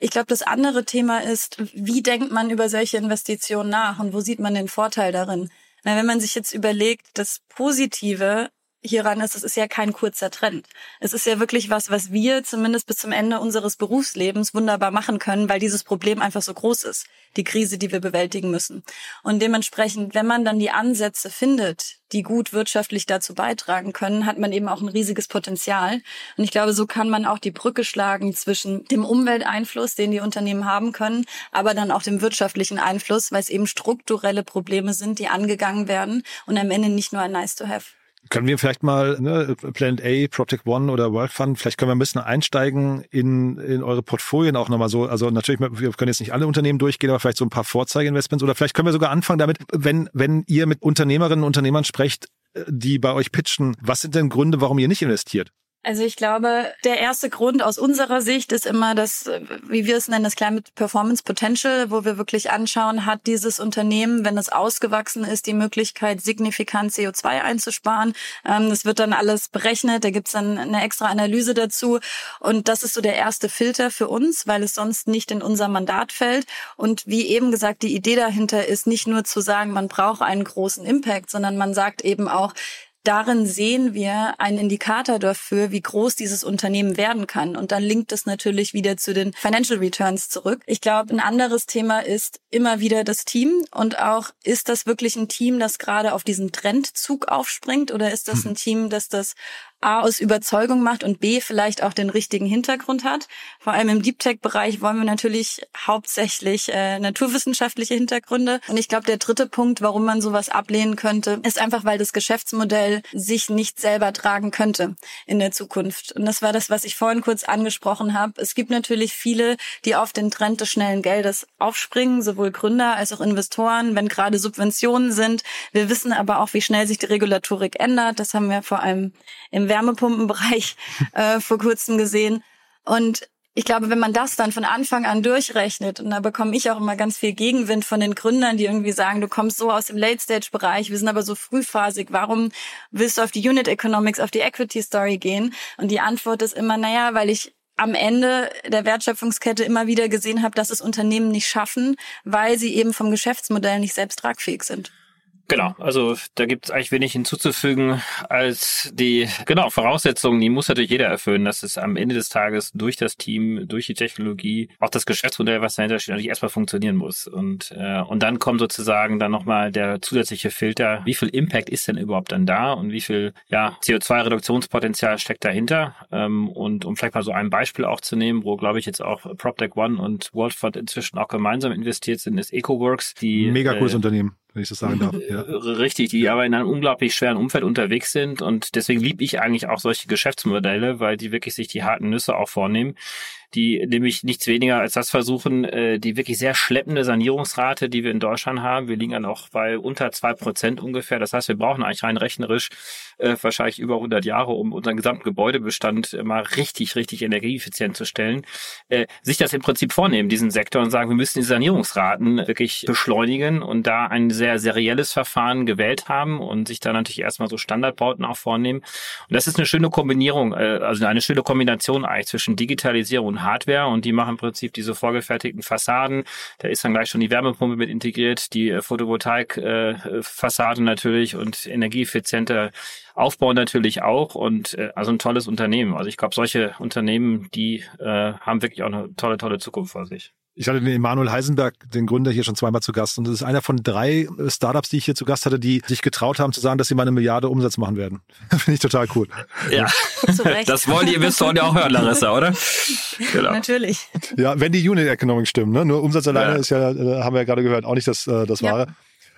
Ich glaube, das andere Thema ist, wie denkt man über solche Investitionen nach und wo sieht man den Vorteil darin? Na, wenn man sich jetzt überlegt, das Positive hieran ist, es ist ja kein kurzer Trend. Es ist ja wirklich was, was wir zumindest bis zum Ende unseres Berufslebens wunderbar machen können, weil dieses Problem einfach so groß ist, die Krise, die wir bewältigen müssen. Und dementsprechend, wenn man dann die Ansätze findet, die gut wirtschaftlich dazu beitragen können, hat man eben auch ein riesiges Potenzial. Und ich glaube, so kann man auch die Brücke schlagen zwischen dem Umwelteinfluss, den die Unternehmen haben können, aber dann auch dem wirtschaftlichen Einfluss, weil es eben strukturelle Probleme sind, die angegangen werden und am Ende nicht nur ein Nice to have. Können wir vielleicht mal ne, Planet A, Project One oder World Fund, vielleicht können wir ein bisschen einsteigen in, in eure Portfolien auch nochmal so. Also natürlich, wir können jetzt nicht alle Unternehmen durchgehen, aber vielleicht so ein paar Vorzeigeinvestments oder vielleicht können wir sogar anfangen damit, wenn, wenn ihr mit Unternehmerinnen und Unternehmern sprecht, die bei euch pitchen, was sind denn Gründe, warum ihr nicht investiert? Also ich glaube, der erste Grund aus unserer Sicht ist immer das, wie wir es nennen, das Climate Performance Potential, wo wir wirklich anschauen, hat dieses Unternehmen, wenn es ausgewachsen ist, die Möglichkeit, signifikant CO2 einzusparen. Ähm, das wird dann alles berechnet, da gibt's dann eine extra Analyse dazu. Und das ist so der erste Filter für uns, weil es sonst nicht in unser Mandat fällt. Und wie eben gesagt, die Idee dahinter ist nicht nur zu sagen, man braucht einen großen Impact, sondern man sagt eben auch, darin sehen wir einen Indikator dafür, wie groß dieses Unternehmen werden kann. Und dann linkt es natürlich wieder zu den Financial Returns zurück. Ich glaube, ein anderes Thema ist immer wieder das Team und auch, ist das wirklich ein Team, das gerade auf diesen Trendzug aufspringt oder ist das hm. ein Team, das das A aus Überzeugung macht und B vielleicht auch den richtigen Hintergrund hat. Vor allem im Deep Tech Bereich wollen wir natürlich hauptsächlich äh, naturwissenschaftliche Hintergründe. Und ich glaube, der dritte Punkt, warum man sowas ablehnen könnte, ist einfach, weil das Geschäftsmodell sich nicht selber tragen könnte in der Zukunft. Und das war das, was ich vorhin kurz angesprochen habe. Es gibt natürlich viele, die auf den Trend des schnellen Geldes aufspringen, sowohl Gründer als auch Investoren, wenn gerade Subventionen sind. Wir wissen aber auch, wie schnell sich die Regulatorik ändert. Das haben wir vor allem im Wärmepumpenbereich äh, vor kurzem gesehen. Und ich glaube, wenn man das dann von Anfang an durchrechnet, und da bekomme ich auch immer ganz viel Gegenwind von den Gründern, die irgendwie sagen, du kommst so aus dem Late-Stage-Bereich, wir sind aber so frühphasig, warum willst du auf die Unit Economics, auf die Equity Story gehen? Und die Antwort ist immer, naja, weil ich am Ende der Wertschöpfungskette immer wieder gesehen habe, dass es Unternehmen nicht schaffen, weil sie eben vom Geschäftsmodell nicht selbst tragfähig sind. Genau, also da gibt es eigentlich wenig hinzuzufügen als die genau Voraussetzungen, die muss natürlich jeder erfüllen, dass es am Ende des Tages durch das Team, durch die Technologie, auch das Geschäftsmodell, was dahinter steht, natürlich erstmal funktionieren muss. Und, äh, und dann kommt sozusagen dann nochmal der zusätzliche Filter, wie viel Impact ist denn überhaupt dann da und wie viel ja, CO2-Reduktionspotenzial steckt dahinter. Ähm, und um vielleicht mal so ein Beispiel auch zu nehmen, wo glaube ich jetzt auch PropTech One und Worldfund inzwischen auch gemeinsam investiert sind, ist EcoWorks. Die, Mega cooles äh, Unternehmen wenn ich das sagen darf. Ja. (laughs) Richtig, die aber in einem unglaublich schweren Umfeld unterwegs sind und deswegen liebe ich eigentlich auch solche Geschäftsmodelle, weil die wirklich sich die harten Nüsse auch vornehmen die nämlich nichts weniger als das versuchen, äh, die wirklich sehr schleppende Sanierungsrate, die wir in Deutschland haben. Wir liegen dann auch bei unter zwei Prozent ungefähr. Das heißt, wir brauchen eigentlich rein rechnerisch äh, wahrscheinlich über 100 Jahre, um unseren gesamten Gebäudebestand äh, mal richtig, richtig energieeffizient zu stellen. Äh, sich das im Prinzip vornehmen, diesen Sektor, und sagen, wir müssen die Sanierungsraten wirklich beschleunigen und da ein sehr serielles Verfahren gewählt haben und sich da natürlich erstmal so Standardbauten auch vornehmen. Und das ist eine schöne Kombinierung, äh, also eine schöne Kombination eigentlich zwischen Digitalisierung und Hardware und die machen im Prinzip diese vorgefertigten Fassaden. Da ist dann gleich schon die Wärmepumpe mit integriert, die äh, Photovoltaik-Fassaden äh, natürlich und energieeffizienter Aufbau natürlich auch und äh, also ein tolles Unternehmen. Also ich glaube, solche Unternehmen, die äh, haben wirklich auch eine tolle, tolle Zukunft vor sich. Ich hatte den Emanuel Heisenberg, den Gründer, hier schon zweimal zu Gast. Und das ist einer von drei äh, Startups, die ich hier zu Gast hatte, die sich getraut haben zu sagen, dass sie mal eine Milliarde Umsatz machen werden. (laughs) Finde ich total cool. Ja, (laughs) das wollen die Investoren ja auch hören, Larissa, oder? (laughs) Genau. Natürlich. Ja, wenn die Unit Economics stimmen. Ne? Nur Umsatz alleine ja. ist ja, äh, haben wir ja gerade gehört, auch nicht das, äh, das Wahre.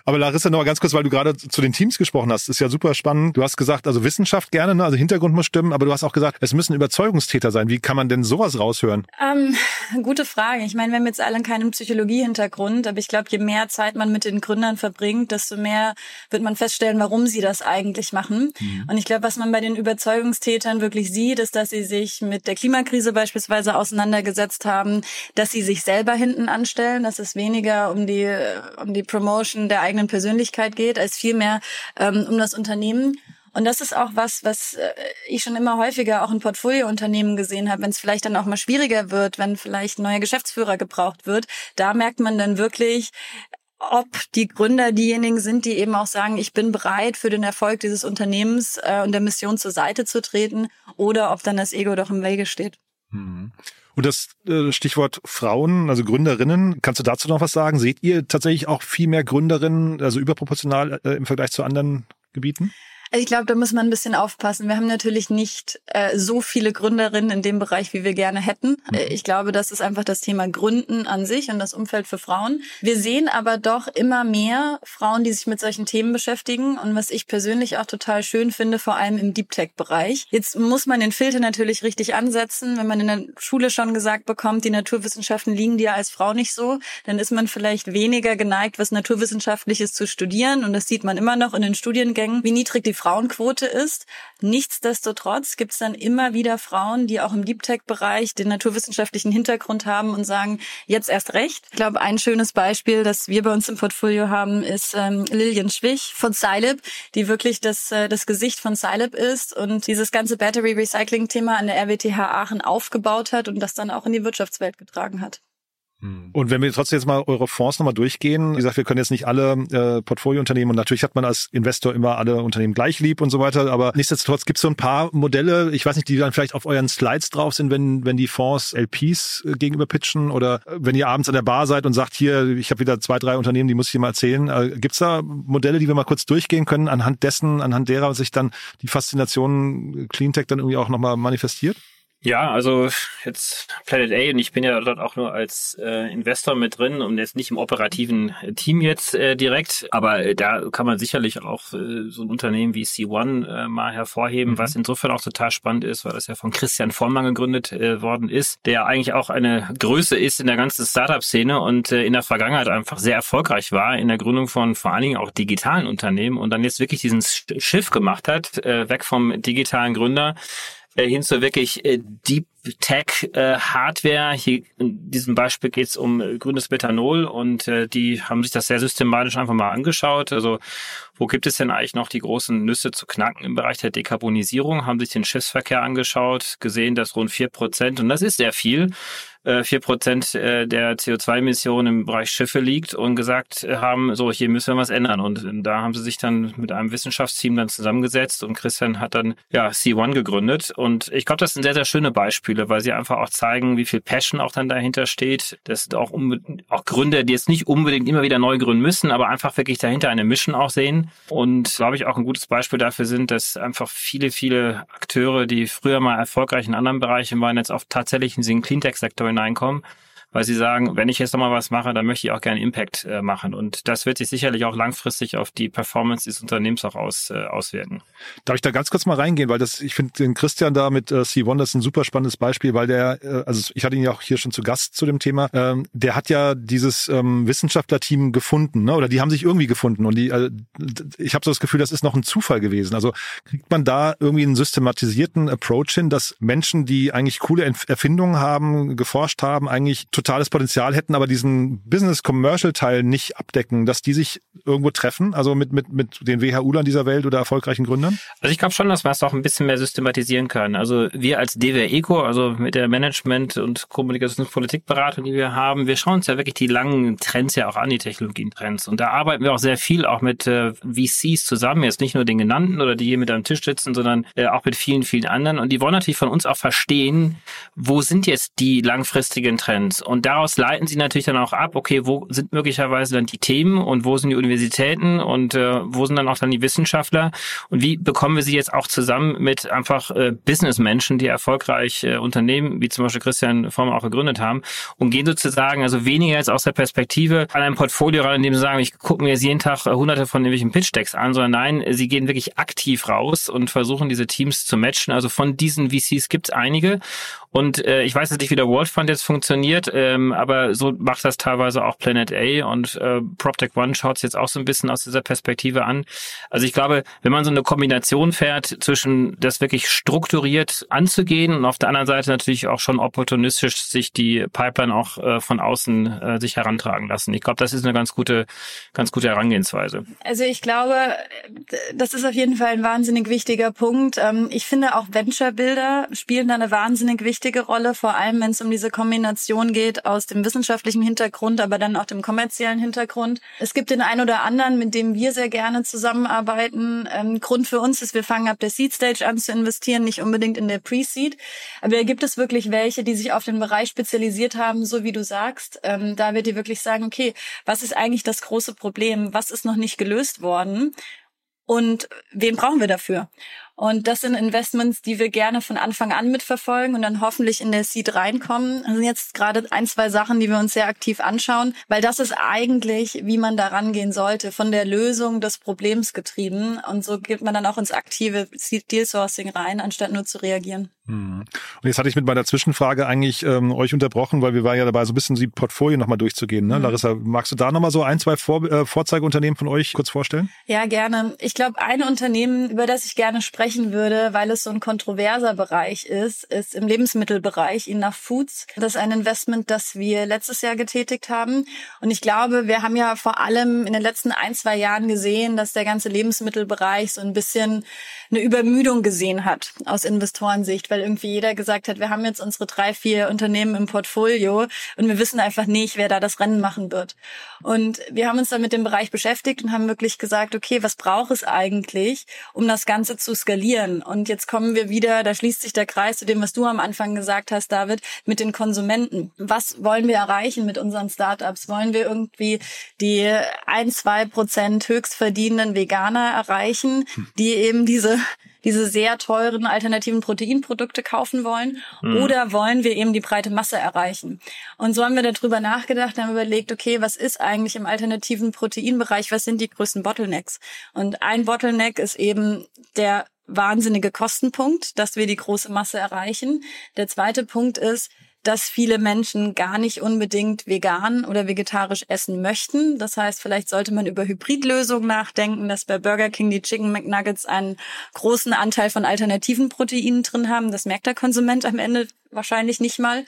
Aber Larissa, noch mal ganz kurz, weil du gerade zu den Teams gesprochen hast, ist ja super spannend. Du hast gesagt, also Wissenschaft gerne, ne? also Hintergrund muss stimmen, aber du hast auch gesagt, es müssen Überzeugungstäter sein. Wie kann man denn sowas raushören? Ähm, gute Frage. Ich meine, wir haben jetzt alle keinen Psychologie-Hintergrund, aber ich glaube, je mehr Zeit man mit den Gründern verbringt, desto mehr wird man feststellen, warum sie das eigentlich machen. Mhm. Und ich glaube, was man bei den Überzeugungstätern wirklich sieht, ist, dass sie sich mit der Klimakrise beispielsweise auseinandergesetzt haben, dass sie sich selber hinten anstellen, dass es weniger um die, um die Promotion der eigenen Persönlichkeit geht, als vielmehr ähm, um das Unternehmen. Und das ist auch was, was äh, ich schon immer häufiger auch in Portfoliounternehmen gesehen habe, wenn es vielleicht dann auch mal schwieriger wird, wenn vielleicht ein neuer Geschäftsführer gebraucht wird. Da merkt man dann wirklich, ob die Gründer diejenigen sind, die eben auch sagen, ich bin bereit für den Erfolg dieses Unternehmens äh, und der Mission zur Seite zu treten, oder ob dann das Ego doch im Wege steht. Mhm. Und das äh, Stichwort Frauen, also Gründerinnen, kannst du dazu noch was sagen? Seht ihr tatsächlich auch viel mehr Gründerinnen, also überproportional äh, im Vergleich zu anderen Gebieten? Also ich glaube, da muss man ein bisschen aufpassen. Wir haben natürlich nicht äh, so viele Gründerinnen in dem Bereich, wie wir gerne hätten. Mhm. Äh, ich glaube, das ist einfach das Thema Gründen an sich und das Umfeld für Frauen. Wir sehen aber doch immer mehr Frauen, die sich mit solchen Themen beschäftigen und was ich persönlich auch total schön finde, vor allem im Deep Tech Bereich. Jetzt muss man den Filter natürlich richtig ansetzen. Wenn man in der Schule schon gesagt bekommt, die Naturwissenschaften liegen dir als Frau nicht so, dann ist man vielleicht weniger geneigt, was Naturwissenschaftliches zu studieren und das sieht man immer noch in den Studiengängen, wie niedrig die Frauenquote ist. Nichtsdestotrotz gibt es dann immer wieder Frauen, die auch im Deep Tech-Bereich den naturwissenschaftlichen Hintergrund haben und sagen, jetzt erst recht. Ich glaube, ein schönes Beispiel, das wir bei uns im Portfolio haben, ist ähm, Lilian Schwich von Scilab, die wirklich das, äh, das Gesicht von Scilab ist und dieses ganze Battery Recycling-Thema an der RWTH Aachen aufgebaut hat und das dann auch in die Wirtschaftswelt getragen hat. Hm. Und wenn wir trotzdem jetzt mal eure Fonds nochmal durchgehen, wie gesagt, wir können jetzt nicht alle äh, Portfoliounternehmen und natürlich hat man als Investor immer alle Unternehmen gleich lieb und so weiter, aber nichtsdestotrotz gibt es so ein paar Modelle, ich weiß nicht, die dann vielleicht auf euren Slides drauf sind, wenn, wenn die Fonds LPs äh, gegenüber pitchen oder äh, wenn ihr abends an der Bar seid und sagt, hier, ich habe wieder zwei, drei Unternehmen, die muss ich dir mal erzählen. Äh, gibt es da Modelle, die wir mal kurz durchgehen können, anhand dessen, anhand derer sich dann die Faszination Cleantech dann irgendwie auch nochmal manifestiert? Ja, also jetzt Planet A und ich bin ja dort auch nur als äh, Investor mit drin und jetzt nicht im operativen Team jetzt äh, direkt, aber äh, da kann man sicherlich auch äh, so ein Unternehmen wie C1 äh, mal hervorheben, mhm. was insofern auch total spannend ist, weil das ja von Christian Vollmann gegründet äh, worden ist, der eigentlich auch eine Größe ist in der ganzen Startup-Szene und äh, in der Vergangenheit einfach sehr erfolgreich war in der Gründung von vor allen Dingen auch digitalen Unternehmen und dann jetzt wirklich diesen Schiff gemacht hat, äh, weg vom digitalen Gründer äh, hin zu wirklich äh, Deep Tech äh, Hardware. Hier in diesem Beispiel geht es um äh, grünes Methanol und die haben sich das sehr systematisch einfach mal angeschaut. Also wo gibt es denn eigentlich noch die großen Nüsse zu knacken im Bereich der Dekarbonisierung? Haben sich den Schiffsverkehr angeschaut, gesehen, dass rund vier Prozent, und das ist sehr viel, vier Prozent äh, der CO2-Emissionen im Bereich Schiffe liegt und gesagt haben, so, hier müssen wir was ändern. Und da haben sie sich dann mit einem Wissenschaftsteam dann zusammengesetzt und Christian hat dann ja C1 gegründet. Und ich glaube, das sind sehr, sehr schöne Beispiele, weil sie einfach auch zeigen, wie viel Passion auch dann dahinter steht. Das sind auch, auch Gründer, die jetzt nicht unbedingt immer wieder neu gründen müssen, aber einfach wirklich dahinter eine Mission auch sehen. Und glaube ich auch ein gutes Beispiel dafür sind, dass einfach viele, viele Akteure, die früher mal erfolgreich in anderen Bereichen waren, jetzt auch tatsächlich in den Cleantech-Sektor hineinkommen, weil sie sagen, wenn ich jetzt nochmal was mache, dann möchte ich auch gerne Impact äh, machen. Und das wird sich sicherlich auch langfristig auf die Performance des Unternehmens auch aus, äh, auswirken. Darf ich da ganz kurz mal reingehen, weil das, ich finde den Christian da mit äh, C1, das ist ein super spannendes Beispiel, weil der, äh, also ich hatte ihn ja auch hier schon zu Gast zu dem Thema, ähm, der hat ja dieses ähm, Wissenschaftlerteam gefunden, ne? oder die haben sich irgendwie gefunden und die, äh, ich habe so das Gefühl, das ist noch ein Zufall gewesen. Also kriegt man da irgendwie einen systematisierten Approach hin, dass Menschen, die eigentlich coole Erfindungen haben, geforscht haben, eigentlich totales Potenzial hätten, aber diesen Business-Commercial-Teil nicht abdecken, dass die sich irgendwo treffen, also mit, mit, mit den WHU-Lern dieser Welt oder erfolgreichen Gründern? Also ich glaube schon, dass man es auch ein bisschen mehr systematisieren kann. Also wir als DWR Eco, also mit der Management- und Kommunikationspolitikberatung, die wir haben, wir schauen uns ja wirklich die langen Trends ja auch an, die Technologietrends. Und da arbeiten wir auch sehr viel auch mit äh, VCs zusammen, jetzt nicht nur den genannten oder die hier mit am Tisch sitzen, sondern äh, auch mit vielen, vielen anderen. Und die wollen natürlich von uns auch verstehen, wo sind jetzt die langfristigen Trends? Und daraus leiten sie natürlich dann auch ab, okay, wo sind möglicherweise dann die Themen und wo sind die Universitäten und äh, wo sind dann auch dann die Wissenschaftler und wie bekommen wir sie jetzt auch zusammen mit einfach äh, Businessmenschen, die erfolgreich äh, Unternehmen, wie zum Beispiel Christian Former auch gegründet haben und gehen sozusagen also weniger jetzt aus der Perspektive an ein Portfolio ran, in dem sie sagen, ich gucke mir jetzt jeden Tag äh, hunderte von irgendwelchen Pitch-Decks an, sondern nein, sie gehen wirklich aktiv raus und versuchen diese Teams zu matchen. Also von diesen VCs gibt es einige und äh, ich weiß jetzt nicht, wie der World Fund jetzt funktioniert, ähm, aber so macht das teilweise auch Planet A und äh, PropTech One schaut es jetzt auch so ein bisschen aus dieser Perspektive an. Also ich glaube, wenn man so eine Kombination fährt zwischen das wirklich strukturiert anzugehen und auf der anderen Seite natürlich auch schon opportunistisch sich die Pipeline auch äh, von außen äh, sich herantragen lassen. Ich glaube, das ist eine ganz gute, ganz gute Herangehensweise. Also ich glaube, das ist auf jeden Fall ein wahnsinnig wichtiger Punkt. Ähm, ich finde auch Venture-Bilder spielen da eine wahnsinnig wichtige wichtige Rolle, vor allem wenn es um diese Kombination geht aus dem wissenschaftlichen Hintergrund, aber dann auch dem kommerziellen Hintergrund. Es gibt den einen oder anderen, mit dem wir sehr gerne zusammenarbeiten. Ähm, Grund für uns ist, wir fangen ab der Seed Stage an zu investieren, nicht unbedingt in der Pre-Seed. Aber da gibt es wirklich welche, die sich auf den Bereich spezialisiert haben, so wie du sagst. Ähm, da wird die wirklich sagen, okay, was ist eigentlich das große Problem? Was ist noch nicht gelöst worden? Und wen brauchen wir dafür? Und das sind Investments, die wir gerne von Anfang an mitverfolgen und dann hoffentlich in der Seed reinkommen. Das sind jetzt gerade ein, zwei Sachen, die wir uns sehr aktiv anschauen, weil das ist eigentlich, wie man da rangehen sollte, von der Lösung des Problems getrieben. Und so geht man dann auch ins aktive Deal Sourcing rein, anstatt nur zu reagieren. Hm. Und jetzt hatte ich mit meiner Zwischenfrage eigentlich ähm, euch unterbrochen, weil wir waren ja dabei, so ein bisschen die Portfolio nochmal durchzugehen. Ne? Mhm. Larissa, magst du da nochmal so ein, zwei Vor äh, Vorzeigeunternehmen von euch kurz vorstellen? Ja, gerne. Ich glaube, ein Unternehmen, über das ich gerne sprechen würde, weil es so ein kontroverser Bereich ist, ist im Lebensmittelbereich Enough Foods. Das ist ein Investment, das wir letztes Jahr getätigt haben. Und ich glaube, wir haben ja vor allem in den letzten ein, zwei Jahren gesehen, dass der ganze Lebensmittelbereich so ein bisschen eine Übermüdung gesehen hat aus Investorensicht, weil irgendwie jeder gesagt hat, wir haben jetzt unsere drei, vier Unternehmen im Portfolio und wir wissen einfach nicht, wer da das Rennen machen wird. Und wir haben uns dann mit dem Bereich beschäftigt und haben wirklich gesagt, okay, was braucht es eigentlich, um das Ganze zu skalieren? Und jetzt kommen wir wieder, da schließt sich der Kreis zu dem, was du am Anfang gesagt hast, David, mit den Konsumenten. Was wollen wir erreichen mit unseren Startups? Wollen wir irgendwie die ein, zwei Prozent höchst verdienenden Veganer erreichen, die eben diese diese sehr teuren alternativen Proteinprodukte kaufen wollen mhm. oder wollen wir eben die breite Masse erreichen? Und so haben wir darüber nachgedacht, haben überlegt, okay, was ist eigentlich im alternativen Proteinbereich, was sind die größten Bottlenecks? Und ein Bottleneck ist eben der wahnsinnige Kostenpunkt, dass wir die große Masse erreichen. Der zweite Punkt ist, dass viele Menschen gar nicht unbedingt vegan oder vegetarisch essen möchten. Das heißt, vielleicht sollte man über Hybridlösungen nachdenken, dass bei Burger King die Chicken McNuggets einen großen Anteil von alternativen Proteinen drin haben. Das merkt der Konsument am Ende wahrscheinlich nicht mal.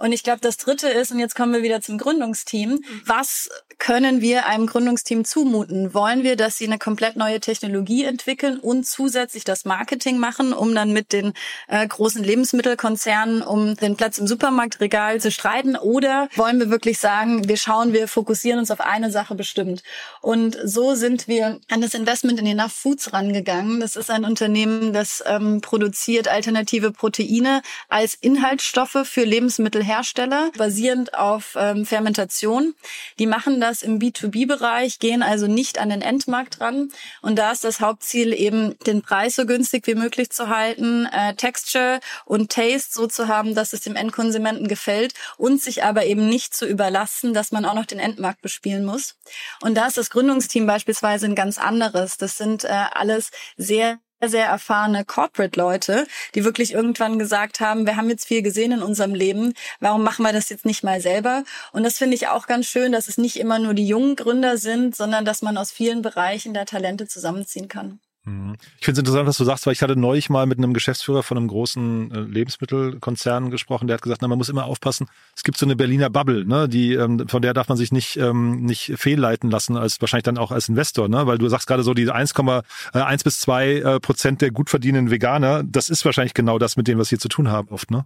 Und ich glaube, das Dritte ist, und jetzt kommen wir wieder zum Gründungsteam, was können wir einem Gründungsteam zumuten? Wollen wir, dass sie eine komplett neue Technologie entwickeln und zusätzlich das Marketing machen, um dann mit den äh, großen Lebensmittelkonzernen um den Platz im Supermarktregal zu streiten? Oder wollen wir wirklich sagen, wir schauen, wir fokussieren uns auf eine Sache bestimmt? Und so sind wir an das Investment in Enough Foods rangegangen. Das ist ein Unternehmen, das ähm, produziert alternative Proteine als Inhaltsstoffe für Lebensmittel Hersteller, basierend auf ähm, Fermentation. Die machen das im B2B-Bereich, gehen also nicht an den Endmarkt ran. Und da ist das Hauptziel eben, den Preis so günstig wie möglich zu halten, äh, Texture und Taste so zu haben, dass es dem Endkonsumenten gefällt und sich aber eben nicht zu überlassen, dass man auch noch den Endmarkt bespielen muss. Und da ist das Gründungsteam beispielsweise ein ganz anderes. Das sind äh, alles sehr sehr erfahrene Corporate-Leute, die wirklich irgendwann gesagt haben, wir haben jetzt viel gesehen in unserem Leben, warum machen wir das jetzt nicht mal selber? Und das finde ich auch ganz schön, dass es nicht immer nur die jungen Gründer sind, sondern dass man aus vielen Bereichen da Talente zusammenziehen kann. Mhm. Ich finde es interessant, was du sagst, weil ich hatte neulich mal mit einem Geschäftsführer von einem großen äh, Lebensmittelkonzern gesprochen, der hat gesagt, na, man muss immer aufpassen, es gibt so eine Berliner Bubble, ne, die, ähm, von der darf man sich nicht, ähm, nicht fehlleiten lassen, als wahrscheinlich dann auch als Investor, ne? Weil du sagst gerade so, die 1,1 äh, bis 2 äh, Prozent der gut verdienenden Veganer, das ist wahrscheinlich genau das, mit dem wir es hier zu tun haben, oft, ne?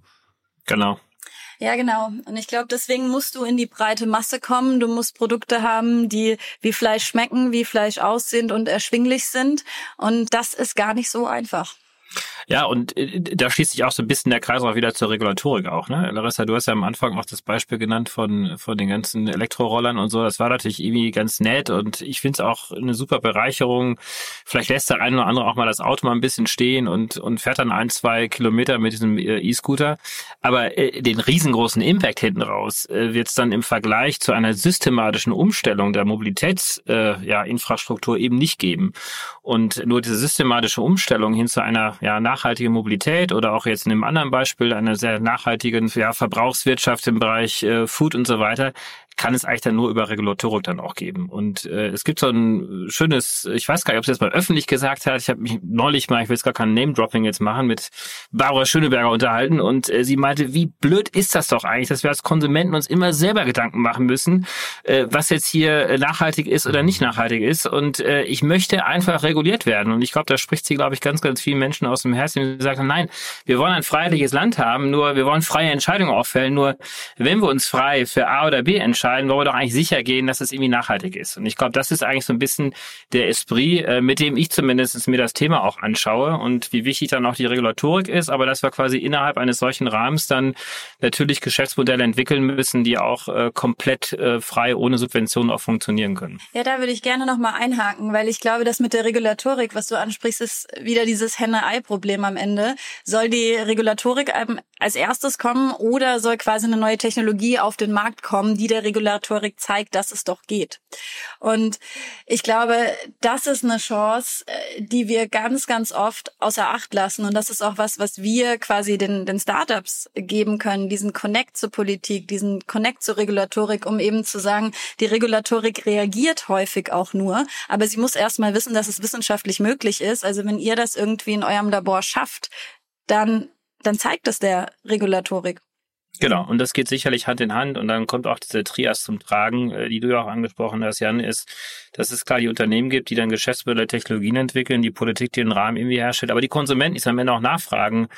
Genau. Ja, genau. Und ich glaube, deswegen musst du in die breite Masse kommen. Du musst Produkte haben, die wie Fleisch schmecken, wie Fleisch aussehen und erschwinglich sind. Und das ist gar nicht so einfach. Ja, und äh, da schließt sich auch so ein bisschen der Kreis auch wieder zur Regulatorik auch. Ne? Larissa, du hast ja am Anfang auch das Beispiel genannt von, von den ganzen Elektrorollern und so. Das war natürlich irgendwie ganz nett und ich finde es auch eine super Bereicherung. Vielleicht lässt der eine oder andere auch mal das Auto mal ein bisschen stehen und, und fährt dann ein, zwei Kilometer mit diesem äh, E-Scooter. Aber äh, den riesengroßen Impact hinten raus äh, wird es dann im Vergleich zu einer systematischen Umstellung der Mobilitätsinfrastruktur äh, ja, eben nicht geben. Und nur diese systematische Umstellung hin zu einer ja, nachhaltige Mobilität oder auch jetzt in einem anderen Beispiel einer sehr nachhaltigen ja, Verbrauchswirtschaft im Bereich äh, Food und so weiter, kann es eigentlich dann nur über Regulatorik dann auch geben. Und äh, es gibt so ein schönes, ich weiß gar nicht, ob sie das mal öffentlich gesagt hat, ich habe mich neulich mal, ich will jetzt gar kein Name-Dropping jetzt machen, mit Barbara Schöneberger unterhalten und äh, sie meinte, wie blöd ist das doch eigentlich, dass wir als Konsumenten uns immer selber Gedanken machen müssen, äh, was jetzt hier äh, nachhaltig ist oder nicht nachhaltig ist. Und äh, ich möchte einfach reguliert werden. Und ich glaube, da spricht sie, glaube ich, ganz, ganz vielen Menschen aus dem Herzen, die sagen, nein, wir wollen ein freiheitliches Land haben, nur wir wollen freie Entscheidungen auffällen, nur wenn wir uns frei für A oder B entscheiden, entscheiden, wollen wir doch eigentlich sicher gehen, dass es irgendwie nachhaltig ist. Und ich glaube, das ist eigentlich so ein bisschen der Esprit, äh, mit dem ich zumindest mir das Thema auch anschaue und wie wichtig dann auch die Regulatorik ist, aber dass wir quasi innerhalb eines solchen Rahmens dann natürlich Geschäftsmodelle entwickeln müssen, die auch äh, komplett äh, frei ohne Subventionen auch funktionieren können. Ja, da würde ich gerne nochmal einhaken, weil ich glaube, dass mit der Regulatorik, was du ansprichst, ist wieder dieses Henne-Ei-Problem am Ende. Soll die Regulatorik als erstes kommen oder soll quasi eine neue Technologie auf den Markt kommen, die der Regulatorik zeigt, dass es doch geht. Und ich glaube, das ist eine Chance, äh, die wir ganz, ganz oft außer Acht lassen. Und das ist auch was, was wir quasi den, den Startups geben können, diesen Connect zur Politik, diesen Connect zur Regulatorik, um eben zu sagen, die Regulatorik reagiert häufig auch nur, aber sie muss erstmal wissen, dass es wissenschaftlich möglich ist. Also wenn ihr das irgendwie in eurem Labor schafft, dann dann zeigt das der Regulatorik. Genau, und das geht sicherlich Hand in Hand und dann kommt auch diese Trias zum Tragen, äh, die du ja auch angesprochen hast, Jan, ist, dass es klar die Unternehmen gibt, die dann Geschäftsmodelle, Technologien entwickeln, die Politik, die den Rahmen irgendwie herstellt, aber die Konsumenten, die am Ende auch nachfragen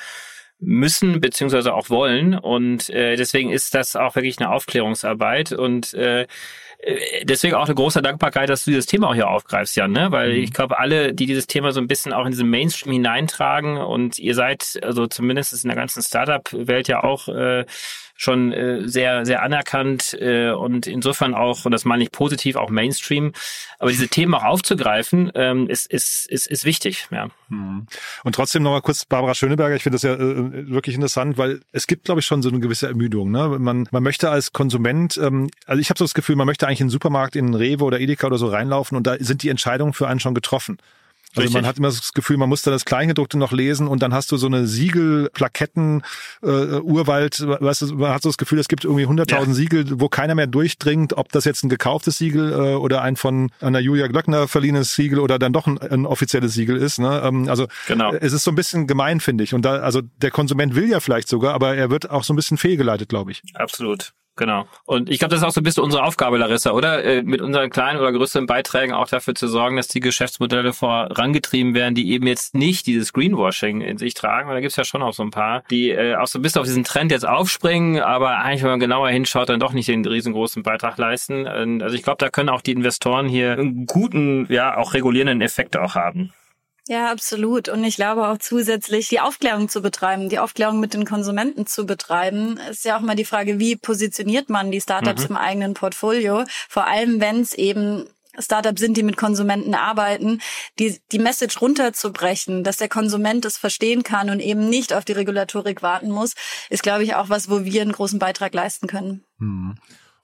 müssen beziehungsweise auch wollen und äh, deswegen ist das auch wirklich eine Aufklärungsarbeit und äh, deswegen auch eine große Dankbarkeit, dass du dieses Thema auch hier aufgreifst, Jan, ne? Weil mhm. ich glaube, alle, die dieses Thema so ein bisschen auch in diesen Mainstream hineintragen und ihr seid, also zumindest in der ganzen Startup-Welt ja auch äh, schon äh, sehr, sehr anerkannt äh, und insofern auch, und das meine ich positiv, auch Mainstream. Aber diese Themen auch aufzugreifen, ähm, ist, ist, ist, ist wichtig. Ja. Mhm. Und trotzdem nochmal kurz Barbara Schöneberger, ich finde das ja äh, wirklich interessant, weil es gibt, glaube ich, schon so eine gewisse Ermüdung. Ne? Man, man möchte als Konsument, ähm, also ich habe so das Gefühl, man möchte eigentlich in den Supermarkt, in Rewe oder Edeka oder so reinlaufen und da sind die Entscheidungen für einen schon getroffen. Also Richtig. man hat immer das Gefühl, man muss da das Kleingedruckte noch lesen und dann hast du so eine Siegel, Plaketten, äh, Urwald, weißt du, man hat so das Gefühl, es gibt irgendwie 100.000 ja. Siegel, wo keiner mehr durchdringt, ob das jetzt ein gekauftes Siegel äh, oder ein von einer Julia Glöckner verliehenes Siegel oder dann doch ein, ein offizielles Siegel ist. Ne? Ähm, also genau. es ist so ein bisschen gemein, finde ich. Und da, also der Konsument will ja vielleicht sogar, aber er wird auch so ein bisschen fehlgeleitet, glaube ich. Absolut. Genau. Und ich glaube, das ist auch so ein bisschen unsere Aufgabe, Larissa, oder? Äh, mit unseren kleinen oder größeren Beiträgen auch dafür zu sorgen, dass die Geschäftsmodelle vorangetrieben werden, die eben jetzt nicht dieses Greenwashing in sich tragen. Weil da gibt's ja schon auch so ein paar, die äh, auch so ein bisschen auf diesen Trend jetzt aufspringen, aber eigentlich, wenn man genauer hinschaut, dann doch nicht den riesengroßen Beitrag leisten. Also ich glaube, da können auch die Investoren hier einen guten, ja, auch regulierenden Effekt auch haben. Ja, absolut. Und ich glaube auch zusätzlich die Aufklärung zu betreiben, die Aufklärung mit den Konsumenten zu betreiben, ist ja auch mal die Frage, wie positioniert man die Startups mhm. im eigenen Portfolio? Vor allem, wenn es eben Startups sind, die mit Konsumenten arbeiten, die, die Message runterzubrechen, dass der Konsument es verstehen kann und eben nicht auf die Regulatorik warten muss, ist, glaube ich, auch was, wo wir einen großen Beitrag leisten können. Mhm.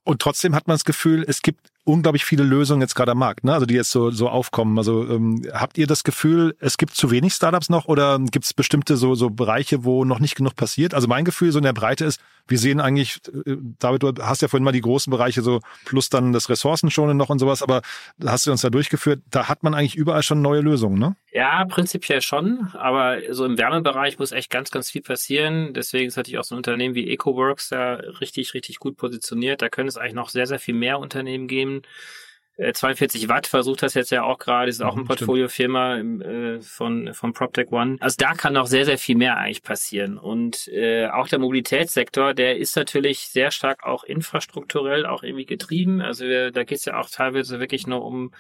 Und trotzdem hat man das Gefühl, es gibt unglaublich viele Lösungen jetzt gerade am Markt, ne? also die jetzt so, so aufkommen. Also ähm, habt ihr das Gefühl, es gibt zu wenig Startups noch oder gibt es bestimmte so, so Bereiche, wo noch nicht genug passiert? Also mein Gefühl so in der Breite ist, wir sehen eigentlich, äh, David, du hast ja vorhin mal die großen Bereiche so plus dann das Ressourcenschonen noch und sowas, aber hast du uns da durchgeführt, da hat man eigentlich überall schon neue Lösungen, ne? Ja, prinzipiell schon, aber so im Wärmebereich muss echt ganz, ganz viel passieren. Deswegen ist natürlich auch so ein Unternehmen wie EcoWorks da richtig, richtig gut positioniert. Da können es eigentlich noch sehr, sehr viel mehr Unternehmen geben. 42 äh, Watt versucht das jetzt ja auch gerade, ist auch ein Portfoliofirma äh, von, von PropTech One. Also da kann noch sehr, sehr viel mehr eigentlich passieren. Und äh, auch der Mobilitätssektor, der ist natürlich sehr stark auch infrastrukturell auch irgendwie getrieben. Also wir, da geht es ja auch teilweise wirklich nur um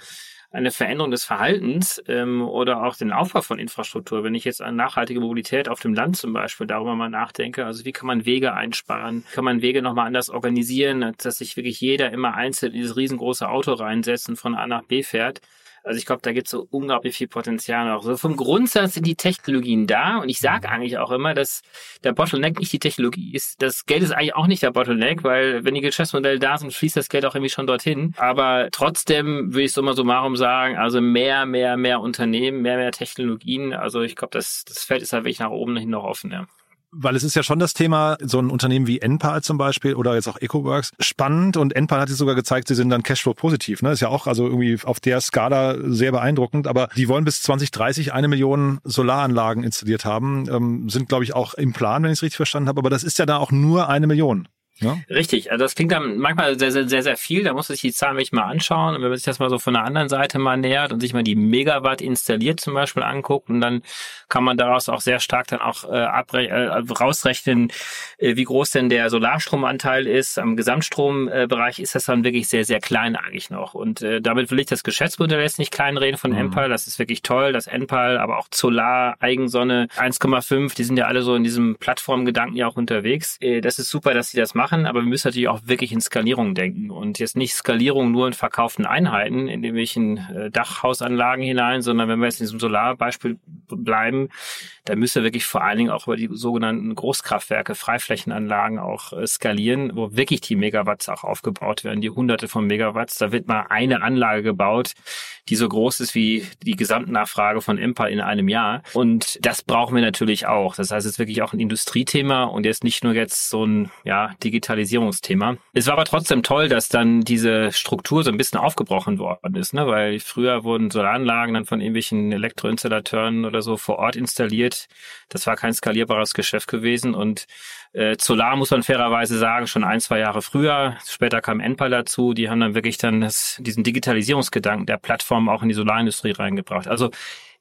eine Veränderung des Verhaltens ähm, oder auch den Aufbau von Infrastruktur. Wenn ich jetzt an nachhaltige Mobilität auf dem Land zum Beispiel darüber mal nachdenke, also wie kann man Wege einsparen, kann man Wege nochmal anders organisieren, dass sich wirklich jeder immer einzeln in dieses riesengroße Auto reinsetzt und von A nach B fährt. Also ich glaube, da gibt es so unglaublich viel Potenzial noch. So vom Grundsatz sind die Technologien da und ich sage mhm. eigentlich auch immer, dass der Bottleneck nicht die Technologie ist. Das Geld ist eigentlich auch nicht der Bottleneck, weil wenn die Geschäftsmodelle da sind, fließt das Geld auch irgendwie schon dorthin. Aber trotzdem würde ich so mal so marum sagen, also mehr, mehr, mehr Unternehmen, mehr, mehr Technologien. Also ich glaube, das, das Feld ist halt wirklich nach oben hin noch offen. Ja. Weil es ist ja schon das Thema, so ein Unternehmen wie Enpal zum Beispiel oder jetzt auch EcoWorks, spannend und Enpal hat sich sogar gezeigt, sie sind dann Cashflow positiv. Ne? Ist ja auch also irgendwie auf der Skala sehr beeindruckend, aber die wollen bis 2030 eine Million Solaranlagen installiert haben, ähm, sind glaube ich auch im Plan, wenn ich es richtig verstanden habe, aber das ist ja da auch nur eine Million. Ja? Richtig, also das klingt dann manchmal sehr, sehr, sehr, sehr viel. Da muss man sich die Zahlen wirklich mal anschauen. Und wenn man sich das mal so von der anderen Seite mal nähert und sich mal die Megawatt installiert zum Beispiel anguckt, und dann kann man daraus auch sehr stark dann auch äh, abre äh, rausrechnen, äh, wie groß denn der Solarstromanteil ist. Am Gesamtstrombereich ist das dann wirklich sehr, sehr klein eigentlich noch. Und äh, damit will ich das Geschäftsmodell jetzt nicht kleinreden von mhm. Enpal. Das ist wirklich toll, dass Enpal, aber auch Solar, Eigensonne 1,5, die sind ja alle so in diesem Plattformgedanken ja auch unterwegs. Äh, das ist super, dass sie das machen machen, aber wir müssen natürlich auch wirklich in Skalierung denken und jetzt nicht Skalierung nur in verkauften Einheiten, in irgendwelchen äh, Dachhausanlagen hinein, sondern wenn wir jetzt in diesem Solarbeispiel bleiben, dann müssen wir wirklich vor allen Dingen auch über die sogenannten Großkraftwerke, Freiflächenanlagen auch äh, skalieren, wo wirklich die Megawatts auch aufgebaut werden, die hunderte von Megawatts. Da wird mal eine Anlage gebaut, die so groß ist wie die Gesamtnachfrage von Empal in einem Jahr. Und das brauchen wir natürlich auch. Das heißt, es ist wirklich auch ein Industriethema und jetzt nicht nur jetzt so ein ja, Digitalisierungsthema. Es war aber trotzdem toll, dass dann diese Struktur so ein bisschen aufgebrochen worden ist, ne? weil früher wurden Solaranlagen dann von irgendwelchen Elektroinstallateuren oder so vor Ort installiert. Das war kein skalierbares Geschäft gewesen und äh, Solar muss man fairerweise sagen, schon ein, zwei Jahre früher. Später kam Enpal dazu. Die haben dann wirklich dann das, diesen Digitalisierungsgedanken der Plattform auch in die Solarindustrie reingebracht. Also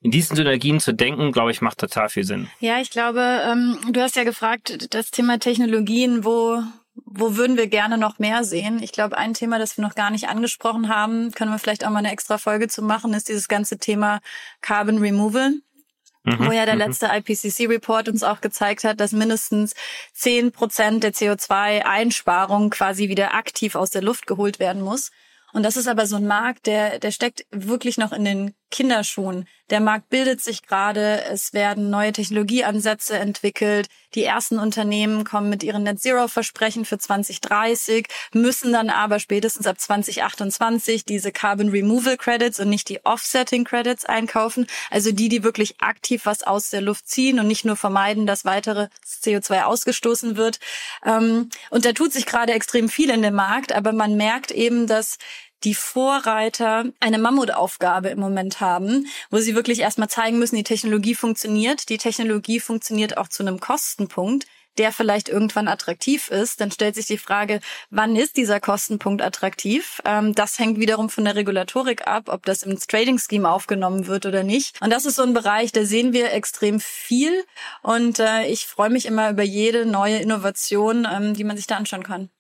in diesen Synergien zu denken, glaube ich, macht total viel Sinn. Ja, ich glaube, ähm, du hast ja gefragt, das Thema Technologien, wo wo würden wir gerne noch mehr sehen? Ich glaube, ein Thema, das wir noch gar nicht angesprochen haben, können wir vielleicht auch mal eine extra Folge zu machen, ist dieses ganze Thema Carbon Removal. Mhm, wo ja der mhm. letzte IPCC-Report uns auch gezeigt hat, dass mindestens zehn Prozent der CO2-Einsparung quasi wieder aktiv aus der Luft geholt werden muss. Und das ist aber so ein Markt, der, der steckt wirklich noch in den Kinderschuhen. Der Markt bildet sich gerade, es werden neue Technologieansätze entwickelt. Die ersten Unternehmen kommen mit ihren Net Zero Versprechen für 2030, müssen dann aber spätestens ab 2028 diese Carbon Removal Credits und nicht die Offsetting Credits einkaufen. Also die, die wirklich aktiv was aus der Luft ziehen und nicht nur vermeiden, dass weitere CO2 ausgestoßen wird. Ähm, und da tut sich gerade extrem viel in dem Markt, aber man merkt eben, dass die Vorreiter eine Mammutaufgabe im Moment haben, wo sie wirklich erstmal zeigen müssen, die Technologie funktioniert. Die Technologie funktioniert auch zu einem Kostenpunkt der vielleicht irgendwann attraktiv ist, dann stellt sich die Frage, wann ist dieser Kostenpunkt attraktiv? Ähm, das hängt wiederum von der Regulatorik ab, ob das im Trading Scheme aufgenommen wird oder nicht. Und das ist so ein Bereich, da sehen wir extrem viel. Und äh, ich freue mich immer über jede neue Innovation, ähm, die man sich da anschauen kann.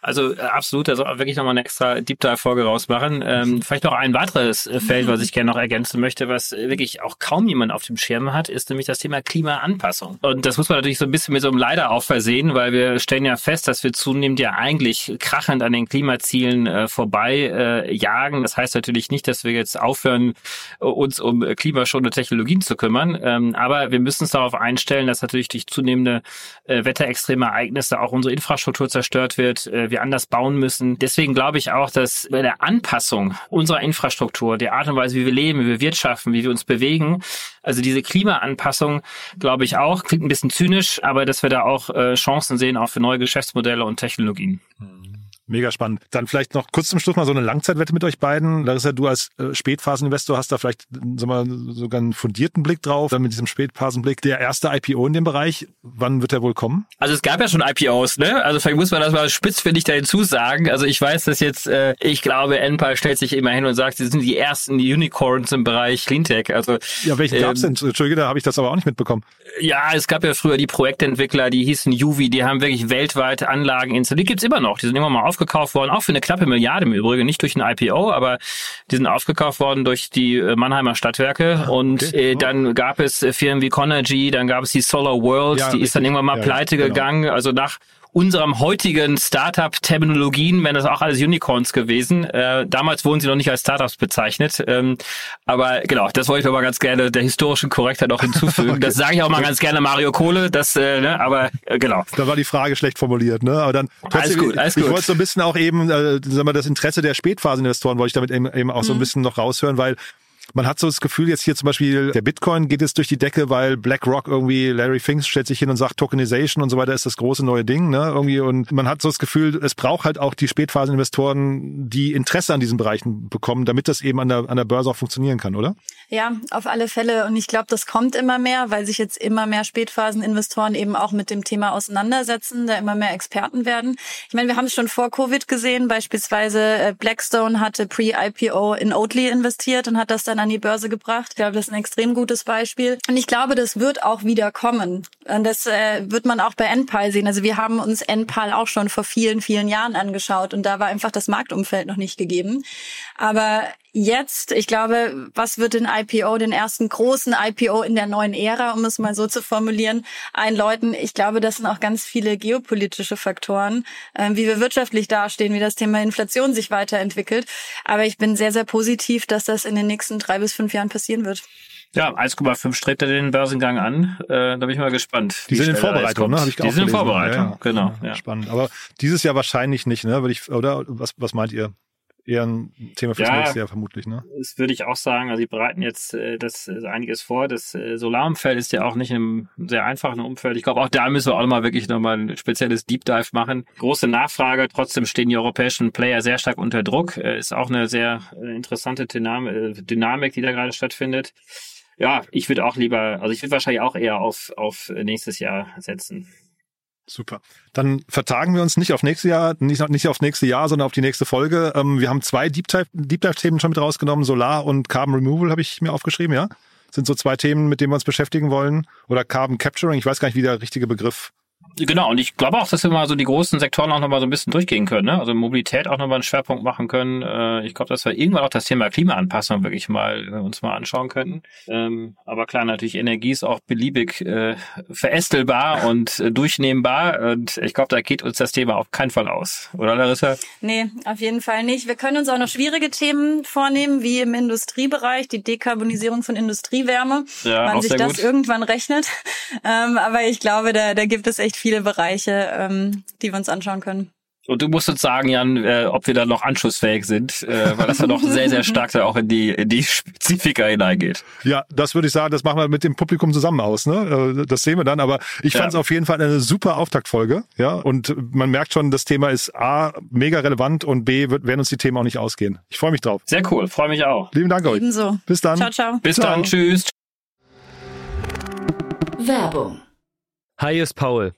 Also äh, absolut, man wirklich nochmal eine extra Deep Dive-Folge rausmachen. Ähm, vielleicht noch ein weiteres äh, Feld, was ich gerne noch ergänzen möchte, was wirklich auch kaum jemand auf dem Schirm hat, ist nämlich das Thema Klimaanpassung. Und das muss man natürlich so ein bisschen mit so einem Leider auch versehen, weil wir stellen ja fest, dass wir zunehmend ja eigentlich krachend an den Klimazielen äh, vorbei äh, jagen. Das heißt natürlich nicht, dass wir jetzt aufhören, uns um klimaschonende Technologien zu kümmern. Ähm, aber wir müssen uns darauf einstellen, dass natürlich durch zunehmende äh, wetterextreme Ereignisse auch unsere Infrastruktur zerstört wird, äh, wir anders bauen müssen. Deswegen glaube ich auch, dass bei der Anpassung unserer Infrastruktur, der Art und Weise, wie wir leben, wie wir wirtschaften, wie wir uns bewegen, also diese Klimaanpassung, glaube ich auch, klingt ein bisschen zynisch, aber dass wir da auch äh, Chancen sehen, auch für neue Geschäftsmodelle und Technologien. Mhm. Mega spannend. Dann vielleicht noch kurz zum Schluss mal so eine Langzeitwette mit euch beiden. Larissa, du als äh, Spätphaseninvestor hast da vielleicht sag mal, sogar einen fundierten Blick drauf, dann mit diesem Spätphasenblick. Der erste IPO in dem Bereich, wann wird der wohl kommen? Also es gab ja schon IPOs, ne? Also vielleicht muss man das mal spitzfindig da hinzusagen. Also ich weiß, dass jetzt, äh, ich glaube, Enpal stellt sich immer hin und sagt, sie sind die ersten Unicorns im Bereich Cleantech. Also Ja, welche ähm, gab's denn? Entschuldige, da habe ich das aber auch nicht mitbekommen. Ja, es gab ja früher die Projektentwickler, die hießen Juvi, die haben wirklich weltweit Anlagen installiert. Die gibt's immer noch. Die sind immer mal auf aufgekauft worden, auch für eine knappe Milliarde im Übrigen, nicht durch ein IPO, aber die sind aufgekauft worden durch die äh, Mannheimer Stadtwerke. Ah, und okay. äh, dann gab es äh, Firmen wie Conergy, dann gab es die Solar World, ja, die ist dann irgendwann mal ja, pleite genau. gegangen. Also nach unserem heutigen Startup-Terminologien wären das auch alles Unicorns gewesen. Äh, damals wurden sie noch nicht als Startups bezeichnet. Ähm, aber genau, das wollte ich aber ganz gerne der historischen Korrektheit noch hinzufügen. (laughs) okay. Das sage ich auch mal ganz gerne Mario Kohle, das, äh, ne, aber äh, genau. Da war die Frage schlecht formuliert, ne? Aber dann trotzdem, alles gut, alles ich, ich wollte so ein bisschen auch eben, äh, sagen wir, das Interesse der Spätphaseninvestoren wollte ich damit eben, eben auch so ein mhm. bisschen noch raushören, weil man hat so das Gefühl, jetzt hier zum Beispiel der Bitcoin geht jetzt durch die Decke, weil BlackRock irgendwie, Larry Finks stellt sich hin und sagt, Tokenization und so weiter ist das große neue Ding, ne? Irgendwie und man hat so das Gefühl, es braucht halt auch die Spätphaseninvestoren, die Interesse an diesen Bereichen bekommen, damit das eben an der, an der Börse auch funktionieren kann, oder? Ja, auf alle Fälle. Und ich glaube, das kommt immer mehr, weil sich jetzt immer mehr Spätphaseninvestoren eben auch mit dem Thema auseinandersetzen, da immer mehr Experten werden. Ich meine, wir haben es schon vor Covid gesehen, beispielsweise äh, Blackstone hatte pre-IPO in Oatly investiert und hat das dann an die Börse gebracht. Ich glaube, das ist ein extrem gutes Beispiel. Und ich glaube, das wird auch wieder kommen. Und das äh, wird man auch bei NPAL sehen. Also wir haben uns NPAL auch schon vor vielen, vielen Jahren angeschaut und da war einfach das Marktumfeld noch nicht gegeben. Aber jetzt, ich glaube, was wird den IPO, den ersten großen IPO in der neuen Ära, um es mal so zu formulieren, einläuten? Ich glaube, das sind auch ganz viele geopolitische Faktoren, äh, wie wir wirtschaftlich dastehen, wie das Thema Inflation sich weiterentwickelt. Aber ich bin sehr, sehr positiv, dass das in den nächsten drei bis fünf Jahren passieren wird. Ja, 1,5 strebt er den Börsengang an. Äh, da bin ich mal gespannt. Die sind in Vorbereitung, ne? Hab ich Die sind in Vorbereitung, ja, genau. Ja. Spannend. Aber dieses Jahr wahrscheinlich nicht, ne? Würde ich, oder was, was meint ihr? Eher ein Thema fürs ja, nächste Jahr vermutlich, ne? Das würde ich auch sagen. Also sie bereiten jetzt äh, das äh, einiges vor. Das äh, Solarumfeld ist ja auch nicht im sehr einfachen Umfeld. Ich glaube, auch da müssen wir auch mal wirklich nochmal ein spezielles Deep Dive machen. Große Nachfrage. Trotzdem stehen die europäischen Player sehr stark unter Druck. Äh, ist auch eine sehr äh, interessante Dynam äh, Dynamik, die da gerade stattfindet. Ja, ich würde auch lieber, also ich würde wahrscheinlich auch eher auf, auf nächstes Jahr setzen. Super. Dann vertagen wir uns nicht auf nächstes Jahr, nicht, nicht aufs nächste Jahr, sondern auf die nächste Folge. Ähm, wir haben zwei Deep Dive, Deep Dive Themen schon mit rausgenommen. Solar und Carbon Removal habe ich mir aufgeschrieben, ja? Sind so zwei Themen, mit denen wir uns beschäftigen wollen. Oder Carbon Capturing. Ich weiß gar nicht, wie der richtige Begriff Genau, und ich glaube auch, dass wir mal so die großen Sektoren auch nochmal so ein bisschen durchgehen können. Ne? Also Mobilität auch nochmal einen Schwerpunkt machen können. Äh, ich glaube, dass wir irgendwann auch das Thema Klimaanpassung wirklich mal äh, uns mal anschauen könnten. Ähm, aber klar, natürlich Energie ist auch beliebig äh, verästelbar (laughs) und äh, durchnehmbar. Und ich glaube, da geht uns das Thema auf keinen Fall aus. Oder Larissa? Nee, auf jeden Fall nicht. Wir können uns auch noch schwierige Themen vornehmen, wie im Industriebereich, die Dekarbonisierung von Industriewärme. Ja, wann sich das gut. irgendwann rechnet. (laughs) Ähm, aber ich glaube, da, da gibt es echt viel viele Bereiche, ähm, die wir uns anschauen können. Und du musst uns sagen, Jan, äh, ob wir da noch anschlussfähig sind, äh, weil das ja noch sehr, sehr stark da auch in die, in die Spezifika hineingeht. Ja, das würde ich sagen, das machen wir mit dem Publikum zusammen aus. Ne? Äh, das sehen wir dann. Aber ich ja. fand es auf jeden Fall eine super Auftaktfolge. Ja, und man merkt schon, das Thema ist A, mega relevant und B, wird, werden uns die Themen auch nicht ausgehen. Ich freue mich drauf. Sehr cool, freue mich auch. Lieben Dank euch. Ebenso. Bis dann. Ciao, ciao. Bis ciao. dann, tschüss. Werbung. Hi, ist Paul.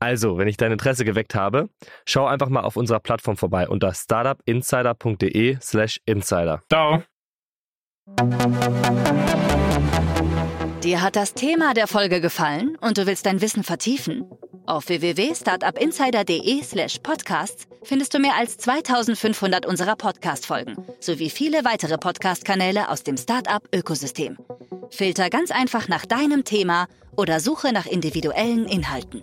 Also, wenn ich dein Interesse geweckt habe, schau einfach mal auf unserer Plattform vorbei unter startupinsider.de/slash insider. Ciao. Dir hat das Thema der Folge gefallen und du willst dein Wissen vertiefen? Auf www.startupinsider.de slash podcasts findest du mehr als 2500 unserer Podcast-Folgen sowie viele weitere Podcast-Kanäle aus dem Startup-Ökosystem. Filter ganz einfach nach deinem Thema oder suche nach individuellen Inhalten.